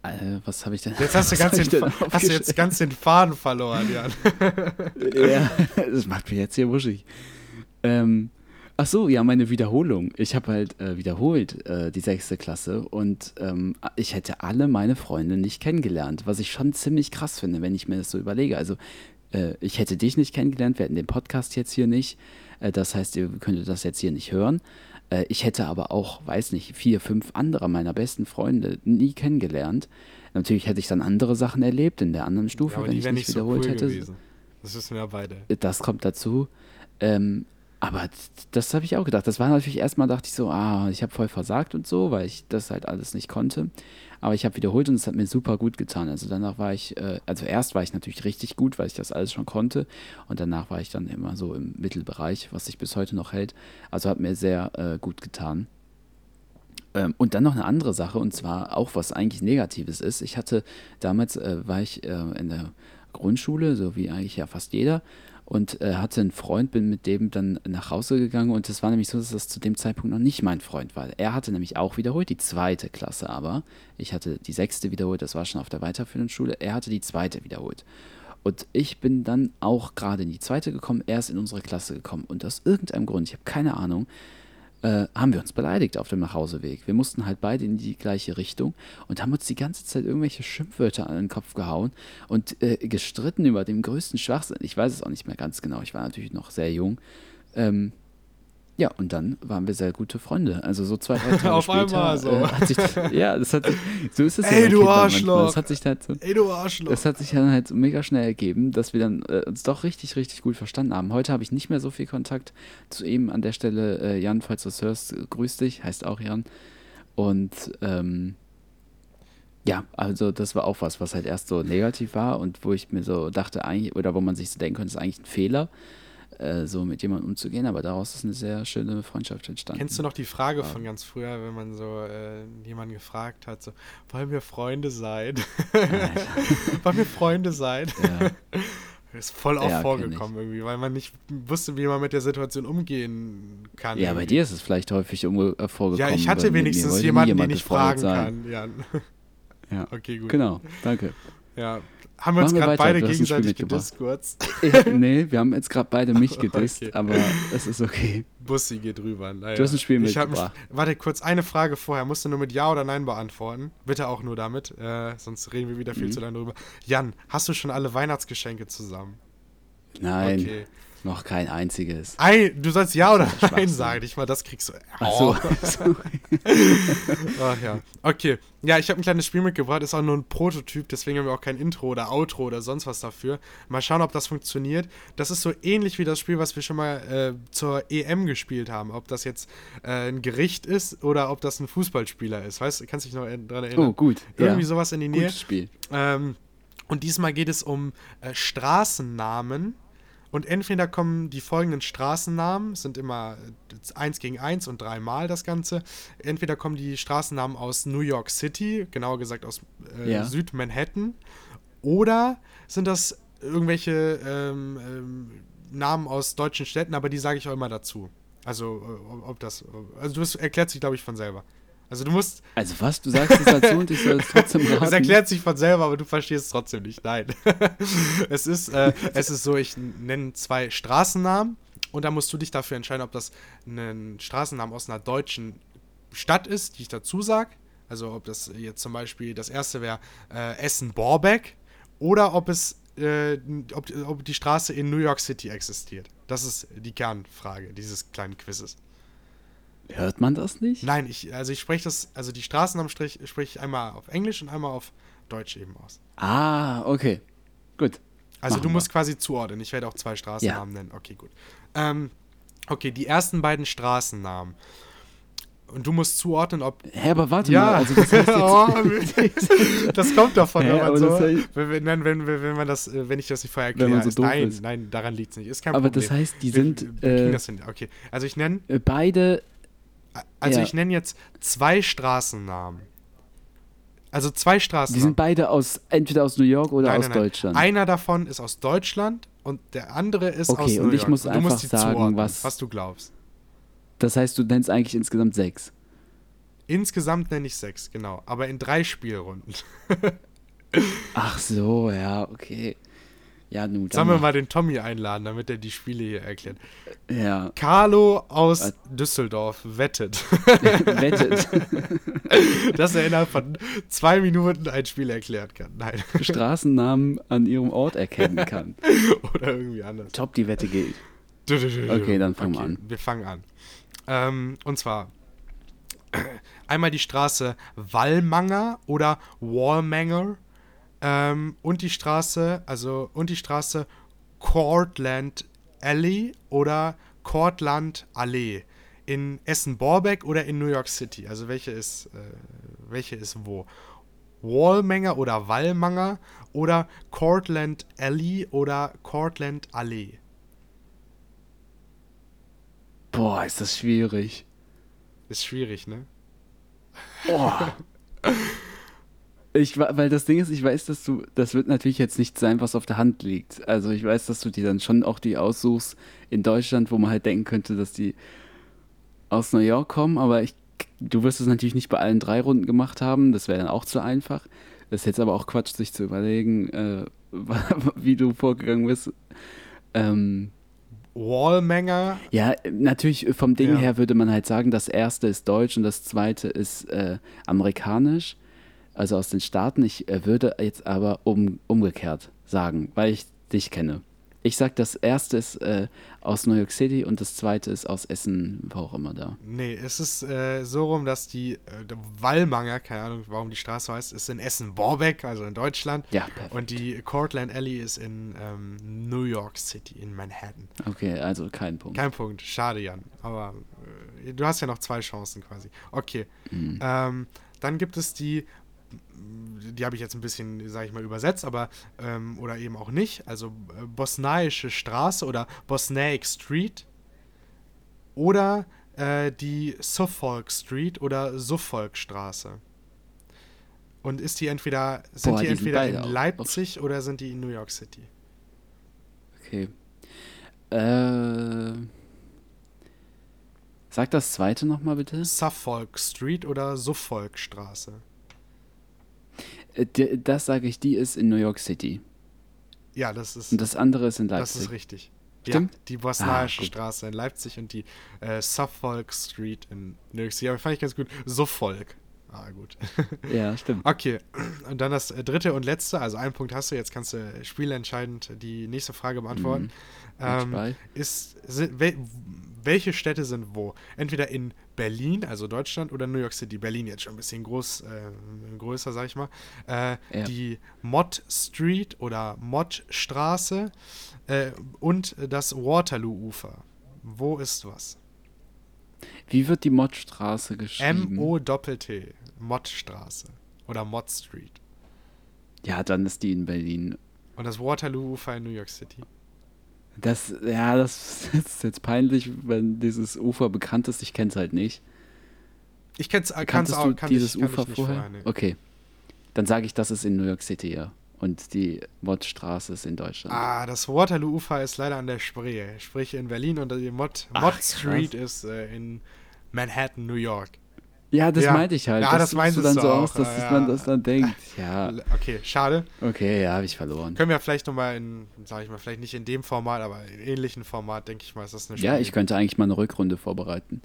äh, was habe ich denn? Jetzt hast du, ganz den, hast du jetzt ganz den Faden verloren, Jan. ja, das macht mich jetzt hier wuschig. Ähm, ach so, ja, meine Wiederholung. Ich habe halt äh, wiederholt äh, die sechste Klasse und ähm, ich hätte alle meine Freunde nicht kennengelernt, was ich schon ziemlich krass finde, wenn ich mir das so überlege. Also äh, ich hätte dich nicht kennengelernt, wir hätten den Podcast jetzt hier nicht. Äh, das heißt, ihr könntet das jetzt hier nicht hören. Äh, ich hätte aber auch, weiß nicht, vier, fünf andere meiner besten Freunde nie kennengelernt. Natürlich hätte ich dann andere Sachen erlebt in der anderen Stufe, Ja, wenn ich nicht nicht so wiederholt cool hätte. gewesen. Das wissen wir beide. Das kommt dazu. Ähm, aber das habe ich auch gedacht. Das war natürlich erstmal, dachte ich so, ah, ich habe voll versagt und so, weil ich das halt alles nicht konnte. aber ich habe wiederholt und es hat mir super gut getan. Also danach war ich, äh, also erst war ich natürlich richtig gut, weil ich das alles schon konnte und danach war ich dann immer so im Mittelbereich, was sich bis heute noch hält. Also hat mir sehr äh, gut getan. Ähm, und dann noch eine andere Sache, und zwar auch was eigentlich Negatives ist. Ich hatte damals, äh, war ich äh, in der Grundschule, so wie eigentlich ja fast jeder, und äh, hatte einen Freund, bin mit dem dann nach Hause gegangen und es war nämlich so, dass das zu dem Zeitpunkt noch nicht mein Freund war. Er hatte nämlich auch wiederholt, die zweite Klasse aber. Ich hatte die sechste wiederholt, das war schon auf der weiterführenden Schule. Er hatte die zweite wiederholt. Und ich bin dann auch gerade in die zweite gekommen, er ist in unsere Klasse gekommen. Und aus irgendeinem Grund, ich habe keine Ahnung, äh, haben wir uns beleidigt auf dem Nachhauseweg. Wir mussten halt beide in die gleiche Richtung und haben uns die ganze Zeit irgendwelche Schimpfwörter an den Kopf gehauen und äh, gestritten über den größten Schwachsinn. Ich weiß es auch nicht mehr ganz genau. Ich war natürlich noch sehr jung. Ähm, ja, und dann waren wir sehr gute Freunde. Also so zwei, drei Tage Auf später. einmal so. Äh, hat sich, ja, das hat sich, so ist es Ey, ja. du. Arschloch. Das hat sich halt so, Ey, du Arschloch. das hat sich dann halt so mega schnell ergeben, dass wir dann äh, uns doch richtig, richtig gut verstanden haben. Heute habe ich nicht mehr so viel Kontakt zu ihm. An der Stelle, äh, Jan, falls du es hörst, grüß dich, heißt auch Jan. Und ähm, ja, also das war auch was, was halt erst so negativ war und wo ich mir so dachte, eigentlich, oder wo man sich so denken könnte, ist eigentlich ein Fehler, äh, so mit jemandem umzugehen, aber daraus ist eine sehr schöne Freundschaft entstanden. Kennst du noch die Frage von ganz früher, wenn man so äh, jemanden gefragt hat, so, wollen wir Freunde sein? wollen wir Freunde sein? Ja. Ist voll oft Ja, vorgekommen irgendwie, weil man nicht wusste, wie man mit der Situation umgehen kann. Ja, bei dir ist es vielleicht häufig äh, vorgekommen. Ja, ich hatte wenigstens jemanden, jemand den ich fragen sein. kann. Jan. Ja. Okay, gut. Genau, danke. Ja. Haben wir uns gerade beide gegenseitig mitgebracht. gedisst kurz. Ich, nee, wir haben jetzt gerade beide mich gedisst, Okay. aber es ist okay. Bussi geht rüber. Naja. Du hast ein Spiel mitgebracht. Warte, kurz eine Frage vorher. Musst du nur mit Ja oder Nein beantworten. Bitte auch nur damit, äh, sonst reden wir wieder viel Mhm. zu lange drüber. Jan, hast du schon alle Weihnachtsgeschenke zusammen? Nein, Okay. Noch kein einziges. Ein, du sollst Ja oder. Nein sagen. Nicht mal das kriegst du. Ach so. Oh. Ach ja. Okay. Ja, ich habe ein kleines Spiel mitgebracht. Ist auch nur ein Prototyp, deswegen haben wir auch kein Intro oder Outro oder sonst was dafür. Mal schauen, ob das funktioniert. Das ist so ähnlich wie das Spiel, was wir schon mal äh, zur EM gespielt haben. Ob das jetzt äh, ein Gericht ist oder ob das ein Fußballspieler ist. Weißt du, kannst dich noch dran erinnern? Oh, gut. Irgendwie ja. sowas in die Nähe. Gutes Spiel. Ähm, und diesmal geht es um äh, Straßennamen. Und entweder kommen die folgenden Straßennamen, sind immer äh, eins gegen eins und dreimal das Ganze. Entweder kommen die Straßennamen aus New York City, genauer gesagt aus äh, Ja. Südmanhattan, oder sind das irgendwelche ähm, ähm, Namen aus deutschen Städten, aber die sage ich auch immer dazu. Also, äh, ob- ob das. Also, das erklärt sich, glaube ich, von selber. Also, du musst. Also was, du sagst es dazu und ich soll es trotzdem raten? Es erklärt sich von selber, aber du verstehst es trotzdem nicht. Nein. es, ist, äh, es ist so, ich nenne zwei Straßennamen und da musst du dich dafür entscheiden, ob das ein Straßennamen aus einer deutschen Stadt ist, die ich dazu sage. Also ob das jetzt zum Beispiel, das erste wäre äh, Essen-Borbeck oder ob es äh, ob, ob die Straße in New York City existiert. Das ist die Kernfrage dieses kleinen Quizzes. Hört man das nicht? Nein, ich, also ich spreche das, also die Straßennamen sprich- spreche ich einmal auf Englisch und einmal auf Deutsch eben aus. Ah, okay. Gut. Also Machen du wir. musst quasi zuordnen. Ich werde auch zwei Straßennamen nennen. Okay, gut. Ähm, okay, die ersten beiden Straßennamen. Und du musst zuordnen, ob. Hä, aber warte Ja, mal, also das heißt oh, das kommt davon, Hä, wenn man aber so, das heißt- wenn, wenn, wenn, wenn, man das, äh, wenn ich das nicht vorher erkläre. so nein, ist. nein, daran liegt es nicht. Ist kein Aber Problem. das heißt, die Wir- sind, wir kriegen äh, das hin. Okay, also ich nenne, äh, beide, also ja. ich nenne jetzt zwei Straßennamen. Also zwei die Straßennamen. sind beide aus, entweder aus New York oder Nein, aus nein, nein. Deutschland. Einer davon ist aus Deutschland und der andere ist Okay, aus New und ich York. muss du einfach musst die sagen, zuordnen, was- was du glaubst. Das heißt, du nennst eigentlich insgesamt sechs. Insgesamt nenne ich sechs, genau. Aber in drei Spielrunden. Ach so, ja, okay. Ja, nun, Sollen wir dann mal den Tommy einladen, damit er die Spiele hier erklärt. Ja, Carlo aus Was? Düsseldorf wettet, wettet. dass er innerhalb von zwei Minuten ein Spiel erklären kann. Nein. Straßennamen an ihrem Ort erkennen kann. Oder irgendwie anders. Top, die Wette gilt. Okay, dann fangen wir an. Wir fangen an. Ähm, und zwar einmal die Straße Wallmanger oder Wallmanger ähm, und die Straße, also und die Straße Courtland Alley oder Courtland Allee in Essen-Borbeck oder in New York City. Also welche ist, äh, welche ist wo? Wallmenger oder Wallmanger oder Cortland Alley oder Cortland Allee? Boah, ist das schwierig. Ist schwierig, ne? Boah. Ich, weil das Ding ist, ich weiß, dass du, das wird natürlich jetzt nicht sein, was auf der Hand liegt. Also ich weiß, dass du dir dann schon auch die aussuchst in Deutschland, wo man halt denken könnte, dass die aus New York kommen, aber ich, du wirst es natürlich nicht bei allen drei Runden gemacht haben, das wäre dann auch zu einfach. Das ist jetzt aber auch Quatsch, sich zu überlegen, äh, wie du vorgegangen bist. Ähm, Wallmenger, ja, natürlich vom Ding Ja. her würde man halt sagen, das erste ist deutsch und das zweite ist äh, amerikanisch, also aus den Staaten. Ich äh, würde jetzt aber um, umgekehrt sagen, weil ich dich kenne. Ich sag, das erste ist äh, aus New York City und das zweite ist aus Essen, wo auch immer da. nee, es ist äh, so rum, dass die äh, Wallmanger, keine Ahnung, warum die Straße heißt, ist in Essen-Borbeck, also in Deutschland. Ja, perfekt. Und die Cortland Alley ist in ähm, New York City, in Manhattan. Okay, also kein Punkt. Kein Punkt, schade, Jan. Aber äh, du hast ja noch zwei Chancen quasi. Okay. Mhm. Ähm, dann gibt es die, die habe ich jetzt ein bisschen, sage ich mal, übersetzt, aber ähm, oder eben auch nicht. Also äh, Bosnaische Straße oder Bosnaic Street oder äh, die Suffolk Street oder Suffolk Straße. Und ist die entweder, sind Boah, die, die entweder in auch- Leipzig oder sind die in New York City? Okay. Äh, sag das zweite nochmal bitte. Suffolk Street oder Suffolk Straße? Äh, Das sage ich, die ist in New York City. Ja, das ist, Und das andere ist in das Leipzig. ist richtig. Stimmt? Ja, die Bosnaische Ah. Straße in Leipzig und die äh, Suffolk Street in New York City. Aber fand ich ganz gut. Suffolk. Ah, gut. Ja, stimmt. Okay, und dann das äh, dritte und letzte, also einen Punkt hast du, jetzt kannst du spielentscheidend die nächste Frage beantworten. Mhm. Ähm, ist, sind, wel, welche Städte sind wo? Entweder in Berlin, also Deutschland, oder New York City. Berlin jetzt schon ein bisschen groß, äh, größer, sag ich mal. Äh, Ja. Die Mott Street oder Mott Straße äh, und das Waterloo-Ufer. Wo ist was? Wie wird die Mottstraße geschrieben? M-O-T-T. Mott Straße. Oder Mott Street. Ja, dann ist die in Berlin. Und das Waterloo-Ufer in New York City. Das, ja, das ist jetzt peinlich, wenn dieses Ufer bekannt ist. Ich kenne es halt nicht. Ich kenn's, äh, kann's Kanntest auch, du kann dieses ich, kann Ufer ich nicht vorher? vorher, nee. Okay. Dann sage ich, das ist in New York City, ja. Und die Mottstraße ist in Deutschland. Ah, das Waterloo-Ufer ist leider an der Spree. Sprich in Berlin und die Mott, Ach, Mott krass. Street ist äh, in Manhattan, New York. Ja, das ja. meinte ich halt. Ja, das suchst meintest du dann so aus, dass ja, man ja. das dann denkt. Ja, Okay, schade. okay, ja, habe ich verloren. Können wir vielleicht nochmal in, sag ich mal, vielleicht nicht in dem Format, aber in ähnlichen Format, denke ich mal, ist das eine Ja, schöne ich könnte eigentlich mal eine Rückrunde vorbereiten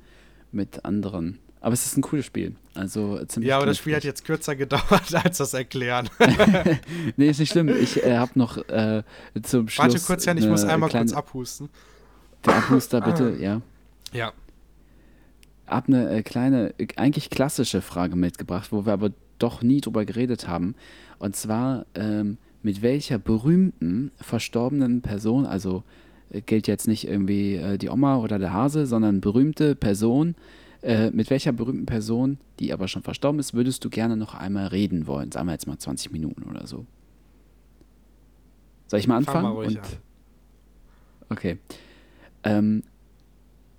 mit anderen. Aber es ist ein cooles Spiel. Also Ja, aber das Spiel hat jetzt kürzer gedauert als das Erklären. Nee, ist nicht schlimm. Ich äh, habe noch äh, zum Schluss. Warte kurz, Jan, ich muss einmal kurz abhusten. Der Abhuster, bitte, ja. Ja. Hab eine äh, kleine, äh, eigentlich klassische Frage mitgebracht, wo wir aber doch nie drüber geredet haben. Und zwar, ähm, mit welcher berühmten verstorbenen Person, also äh, gilt jetzt nicht irgendwie äh, die Oma oder der Hase, sondern berühmte Person, äh, mit welcher berühmten Person, die aber schon verstorben ist, würdest du gerne noch einmal reden wollen? Sagen wir jetzt mal 20 Minuten oder so. Soll ich mal Fang anfangen? mal ruhig Und- an. Okay. Ähm,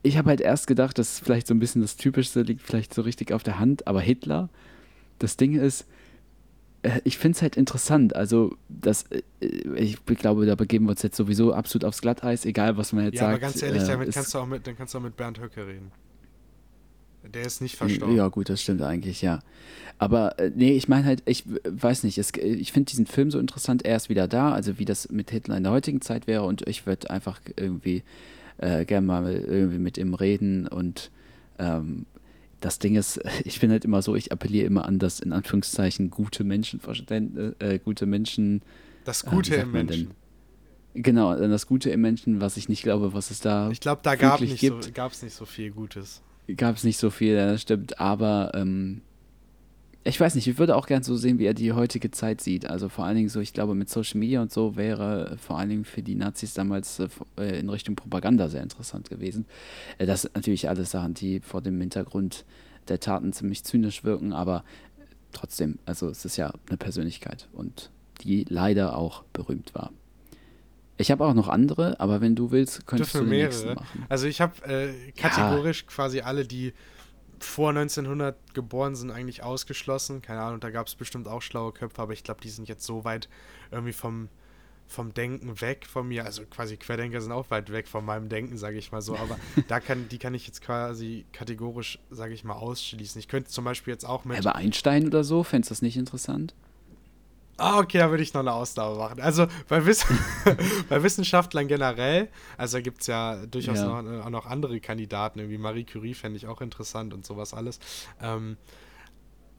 ich habe halt erst gedacht, dass vielleicht so ein bisschen das Typischste liegt vielleicht so richtig auf der Hand, aber Hitler, das Ding ist, äh, ich finde es halt interessant. Also, das, äh, ich glaube, da begeben wir uns jetzt sowieso absolut aufs Glatteis, egal was man jetzt Ja, sagt. aber ganz ehrlich, äh, damit ist- kannst du auch mit, dann kannst du auch mit Bernd Höcke reden. Der ist nicht verstorben. Ja, gut, das stimmt eigentlich, ja. Aber nee, ich meine halt, ich weiß nicht, es, ich finde diesen Film so interessant, er ist wieder da, also wie das mit Hitler in der heutigen Zeit wäre und ich würde einfach irgendwie äh, gerne mal irgendwie mit ihm reden und ähm, das Ding ist, ich bin halt immer so, ich appelliere immer an das in Anführungszeichen gute Menschenverständnis, äh, gute Menschen, Das Ah, Gute sagt im man denn? Menschen. genau, das Gute im Menschen, was ich nicht glaube, was es da Ich glaube, da gab wirklich nicht so, nicht so viel Gutes. gab es nicht so viel, das stimmt, aber ähm, ich weiß nicht, ich würde auch gern so sehen, wie er die heutige Zeit sieht. Also vor allen Dingen so, ich glaube, mit Social Media und so wäre vor allen Dingen für die Nazis damals äh, äh, in Richtung Propaganda sehr interessant gewesen. Äh, das sind natürlich alles Sachen, die vor dem Hintergrund der Taten ziemlich zynisch wirken, aber trotzdem, also es ist ja eine Persönlichkeit und die leider auch berühmt war. Ich habe auch noch andere, aber wenn du willst, könntest Dürfen du den wir nächsten mehrere. machen. Also ich habe äh, kategorisch quasi alle, die vor 1900 geboren sind, eigentlich ausgeschlossen. Keine Ahnung, da gab es bestimmt auch schlaue Köpfe, aber ich glaube, die sind jetzt so weit irgendwie vom, vom Denken weg von mir. Also quasi Querdenker sind auch weit weg von meinem Denken, sage ich mal so. Aber da kann, die kann ich jetzt quasi kategorisch, sage ich mal, ausschließen. Ich könnte zum Beispiel jetzt auch mit. Aber Einstein oder so, fändest du das nicht interessant? Ah, okay, da würde ich noch eine Ausnahme machen. Also bei, Wiss bei Wissenschaftlern generell, also da gibt es ja durchaus Ja. Noch, auch noch andere Kandidaten, irgendwie Marie Curie fände ich auch interessant und sowas alles. Ähm,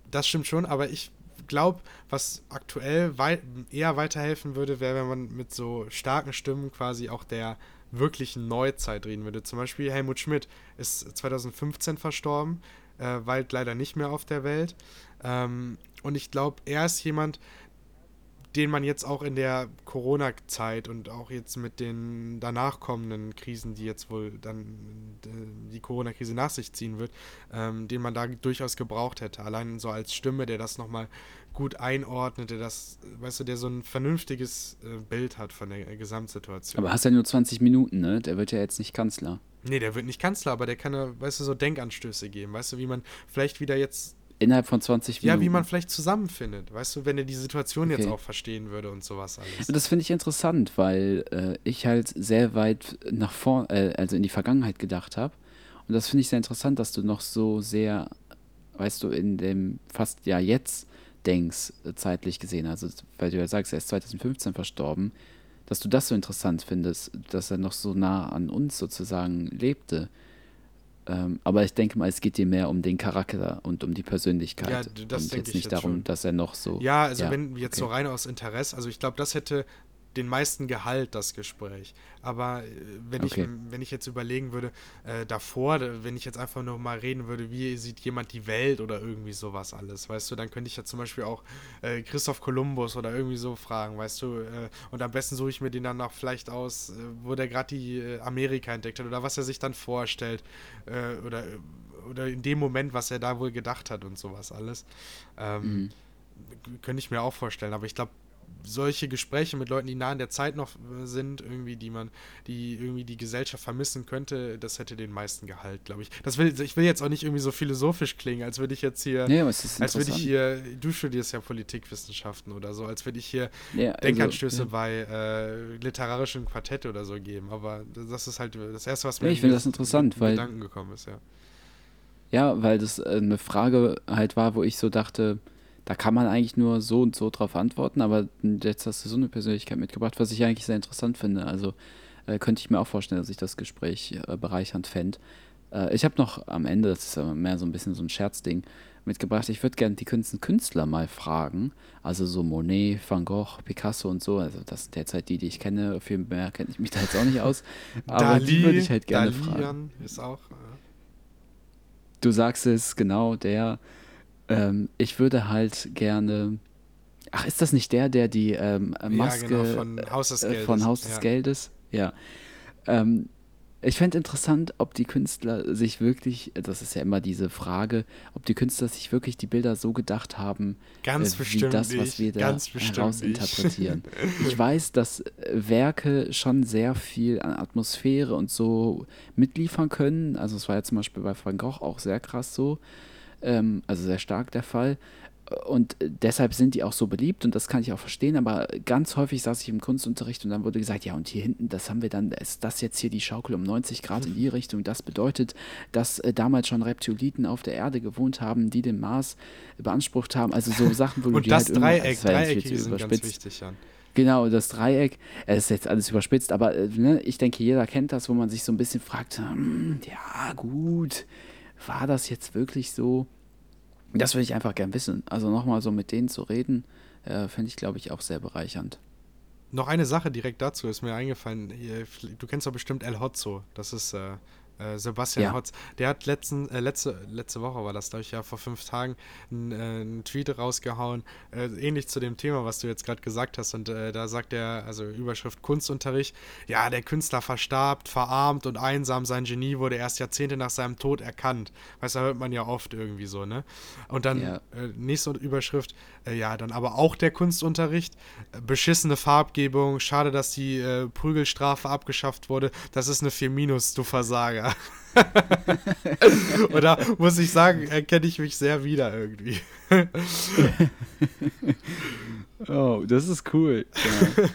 das stimmt schon, aber ich glaube, was aktuell wei eher weiterhelfen würde, wäre, wenn man mit so starken Stimmen quasi auch der wirklichen Neuzeit reden würde. Zum Beispiel Helmut Schmidt ist 2015 verstorben, äh, weilt leider nicht mehr auf der Welt. Ähm, und ich glaube, er ist jemand, den man jetzt auch in der Corona-Zeit und auch jetzt mit den danach kommenden Krisen, die jetzt wohl dann äh, die Corona-Krise nach sich ziehen wird, ähm, den man da durchaus gebraucht hätte. Allein so als Stimme, der das nochmal gut einordnet, der das, weißt du, der so ein vernünftiges äh, Bild hat von der äh, Gesamtsituation. Aber hast ja nur 20 Minuten, ne? Der wird ja jetzt nicht Kanzler. nee, der wird nicht Kanzler, aber der kann, ja, weißt du, so Denkanstöße geben. Weißt du, wie man vielleicht wieder jetzt Innerhalb von 20 Minuten. Ja, wie man vielleicht zusammenfindet, weißt du, wenn er die Situation jetzt Okay. auch verstehen würde und sowas alles. Das finde ich interessant, weil äh, ich halt sehr weit nach vorn, äh, also in die Vergangenheit gedacht habe. Und das finde ich sehr interessant, dass du noch so sehr, weißt du, in dem fast ja jetzt denkst, äh, zeitlich gesehen. Also, weil du ja sagst, er ist 2015 verstorben, dass du das so interessant findest, dass er noch so nah an uns sozusagen lebte. Ähm, aber ich denke mal, es geht dir mehr um den Charakter und um die Persönlichkeit. Ja, das und jetzt ich nicht jetzt darum, schon. dass er noch so. Ja, also wenn jetzt so okay. rein aus Interesse, also ich glaube, das hätte den meisten Gehalt, das Gespräch. Aber äh, wenn, Okay. ich, wenn ich jetzt überlegen würde, äh, davor, da- wenn ich jetzt einfach nur mal reden würde, wie sieht jemand die Welt oder irgendwie sowas alles, weißt du, dann könnte ich ja zum Beispiel auch äh, Christoph Kolumbus oder irgendwie so fragen, weißt du, äh, und am besten suche ich mir den dann noch vielleicht aus, äh, wo der gerade die äh, Amerika entdeckt hat oder was er sich dann vorstellt oder, oder in dem Moment, was er da wohl gedacht hat und sowas alles. Ähm, könnte ich mir auch vorstellen, aber ich glaube, solche Gespräche mit Leuten, die nah an der Zeit noch äh, sind, irgendwie, die man, die irgendwie die Gesellschaft vermissen könnte, das hätte den meisten Gehalt, glaube ich. Das will, ich will jetzt auch nicht irgendwie so philosophisch klingen, als würde ich jetzt hier, Nee, als würde ich hier, du studierst ja Politikwissenschaften oder so, als würde ich hier Ja, also, Denkanstöße ja. bei äh, literarischen Quartett oder so geben. Aber das ist halt das Erste, was Ja, mir ich finde in das interessant, weil- Gedanken gekommen ist, ja. Ja, weil das äh, eine Frage halt war, wo ich so dachte, da kann man eigentlich nur so und so drauf antworten, aber jetzt hast du so eine Persönlichkeit mitgebracht, was ich eigentlich sehr interessant finde. Also äh, könnte ich mir auch vorstellen, dass ich das Gespräch äh, bereichernd fände. Äh, ich habe noch am Ende, das ist aber mehr so ein bisschen so ein Scherzding, mitgebracht. Ich würde gerne die Künstler mal fragen. Also so Monet, Van Gogh, Picasso und so. Also das sind derzeit die, die ich kenne. Viel mehr kenne ich mich da jetzt auch nicht aus. Aber die würde ich halt gerne fragen. Dalian ist auch. Äh, Du sagst es, genau, der. Ähm, ich würde halt gerne. Ach, ist das nicht der, der die ähm, Maske genau, von Haus des äh, Geldes, von Haus des ja. Geldes? Ja. Ähm, ich fände interessant, ob die Künstler sich wirklich, das ist ja immer diese Frage, ob die Künstler sich wirklich die Bilder so gedacht haben, Ganz äh, wie das, was wir da herausinterpretieren. ich weiß, dass äh, Werke schon sehr viel an Atmosphäre und so mitliefern können. Also es war ja zum Beispiel bei Van Gogh auch sehr krass so, ähm, also sehr stark der Fall. Und deshalb sind die auch so beliebt und das kann ich auch verstehen, aber ganz häufig saß ich im Kunstunterricht und dann wurde gesagt, ja und hier hinten, das haben wir dann, ist das jetzt hier die Schaukel um 90 Grad in die Richtung, das bedeutet, dass äh, damals schon Reptiliten auf der Erde gewohnt haben, die den Mars beansprucht haben, also so Sachen, wo du Und die das halt Dreieck, zu sind ganz wichtig, Jan. Genau, das Dreieck, es ist jetzt alles überspitzt, aber äh, ne, ich denke, jeder kennt das, wo man sich so ein bisschen fragt, hm, ja gut, war das jetzt wirklich so? Das würde ich einfach gern wissen. Also nochmal so mit denen zu reden, äh, fände ich, glaube ich, auch sehr bereichernd. Noch eine Sache direkt dazu ist mir eingefallen. Du kennst doch bestimmt El Hotzo. Das ist äh, äh, Sebastian Ja. Hotz, der hat letzten, äh, letzte, letzte Woche war das, glaube ich, ja, vor fünf Tagen, einen, äh, einen Tweet rausgehauen, äh, ähnlich zu dem Thema, was du jetzt gerade gesagt hast. Und äh, da sagt er, also Überschrift Kunstunterricht, ja, der Künstler verstarb, verarmt und einsam, sein Genie wurde erst Jahrzehnte nach seinem Tod erkannt. Weißt du, hört man ja oft irgendwie so, ne? Und dann Ja. nächste Überschrift, äh, ja, dann aber auch der Kunstunterricht, äh, beschissene Farbgebung, schade, dass die äh, Prügelstrafe abgeschafft wurde, das ist eine 4 minus, du Versager. Da muss ich sagen, erkenne ich mich sehr wieder irgendwie. Oh, das ist cool. Ja.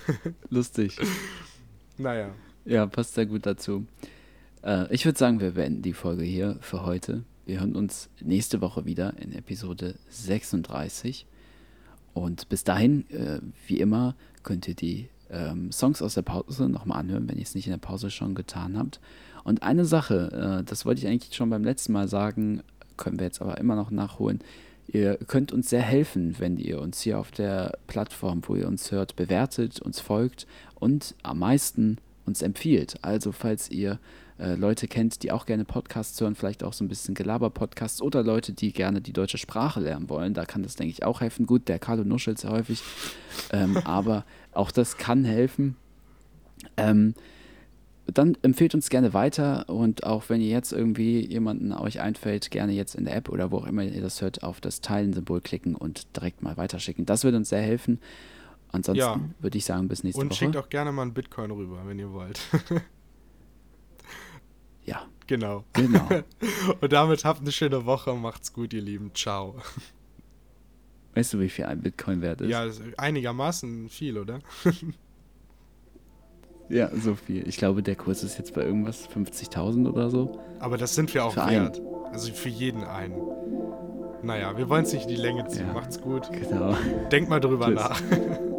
Lustig. Naja. Ja, passt sehr gut dazu. Äh, ich würde sagen, wir beenden die Folge hier für heute. Wir hören uns nächste Woche wieder in Episode 36. Und bis dahin, äh, wie immer, könnt ihr die ähm, Songs aus der Pause nochmal anhören, wenn ihr es nicht in der Pause schon getan habt. Und eine Sache, äh, das wollte ich eigentlich schon beim letzten Mal sagen, können wir jetzt aber immer noch nachholen. Ihr könnt uns sehr helfen, wenn ihr uns hier auf der Plattform, wo ihr uns hört, bewertet, uns folgt und am meisten uns empfiehlt. Also falls ihr äh, Leute kennt, die auch gerne Podcasts hören, vielleicht auch so ein bisschen Gelaber-Podcasts oder Leute, die gerne die deutsche Sprache lernen wollen, da kann das, denke ich, auch helfen. Gut, der Carlo nuschelt sehr häufig, ähm, aber auch das kann helfen. Ähm, dann empfehlt uns gerne weiter und auch wenn ihr jetzt irgendwie jemanden euch einfällt, gerne jetzt in der App oder wo auch immer ihr das hört, auf das Teilen-Symbol klicken und direkt mal weiterschicken. Das würde uns sehr helfen. Ansonsten Ja. würde ich sagen, bis nächste Und Woche. schickt auch gerne mal einen Bitcoin rüber, wenn ihr wollt. ja, genau. genau. Und damit habt eine schöne Woche. Macht's gut, ihr Lieben. Ciao. weißt du, wie viel ein Bitcoin wert ist? Ja, einigermaßen viel, oder? Ja, so viel. Ich glaube, der Kurs ist jetzt bei irgendwas 50.000 oder so. Aber das sind wir auch Für einen. wert. Also für jeden einen. Naja, wir wollen es nicht in die Länge ziehen. Ja. Macht's gut. Genau. Denkt mal drüber Tschüss. nach.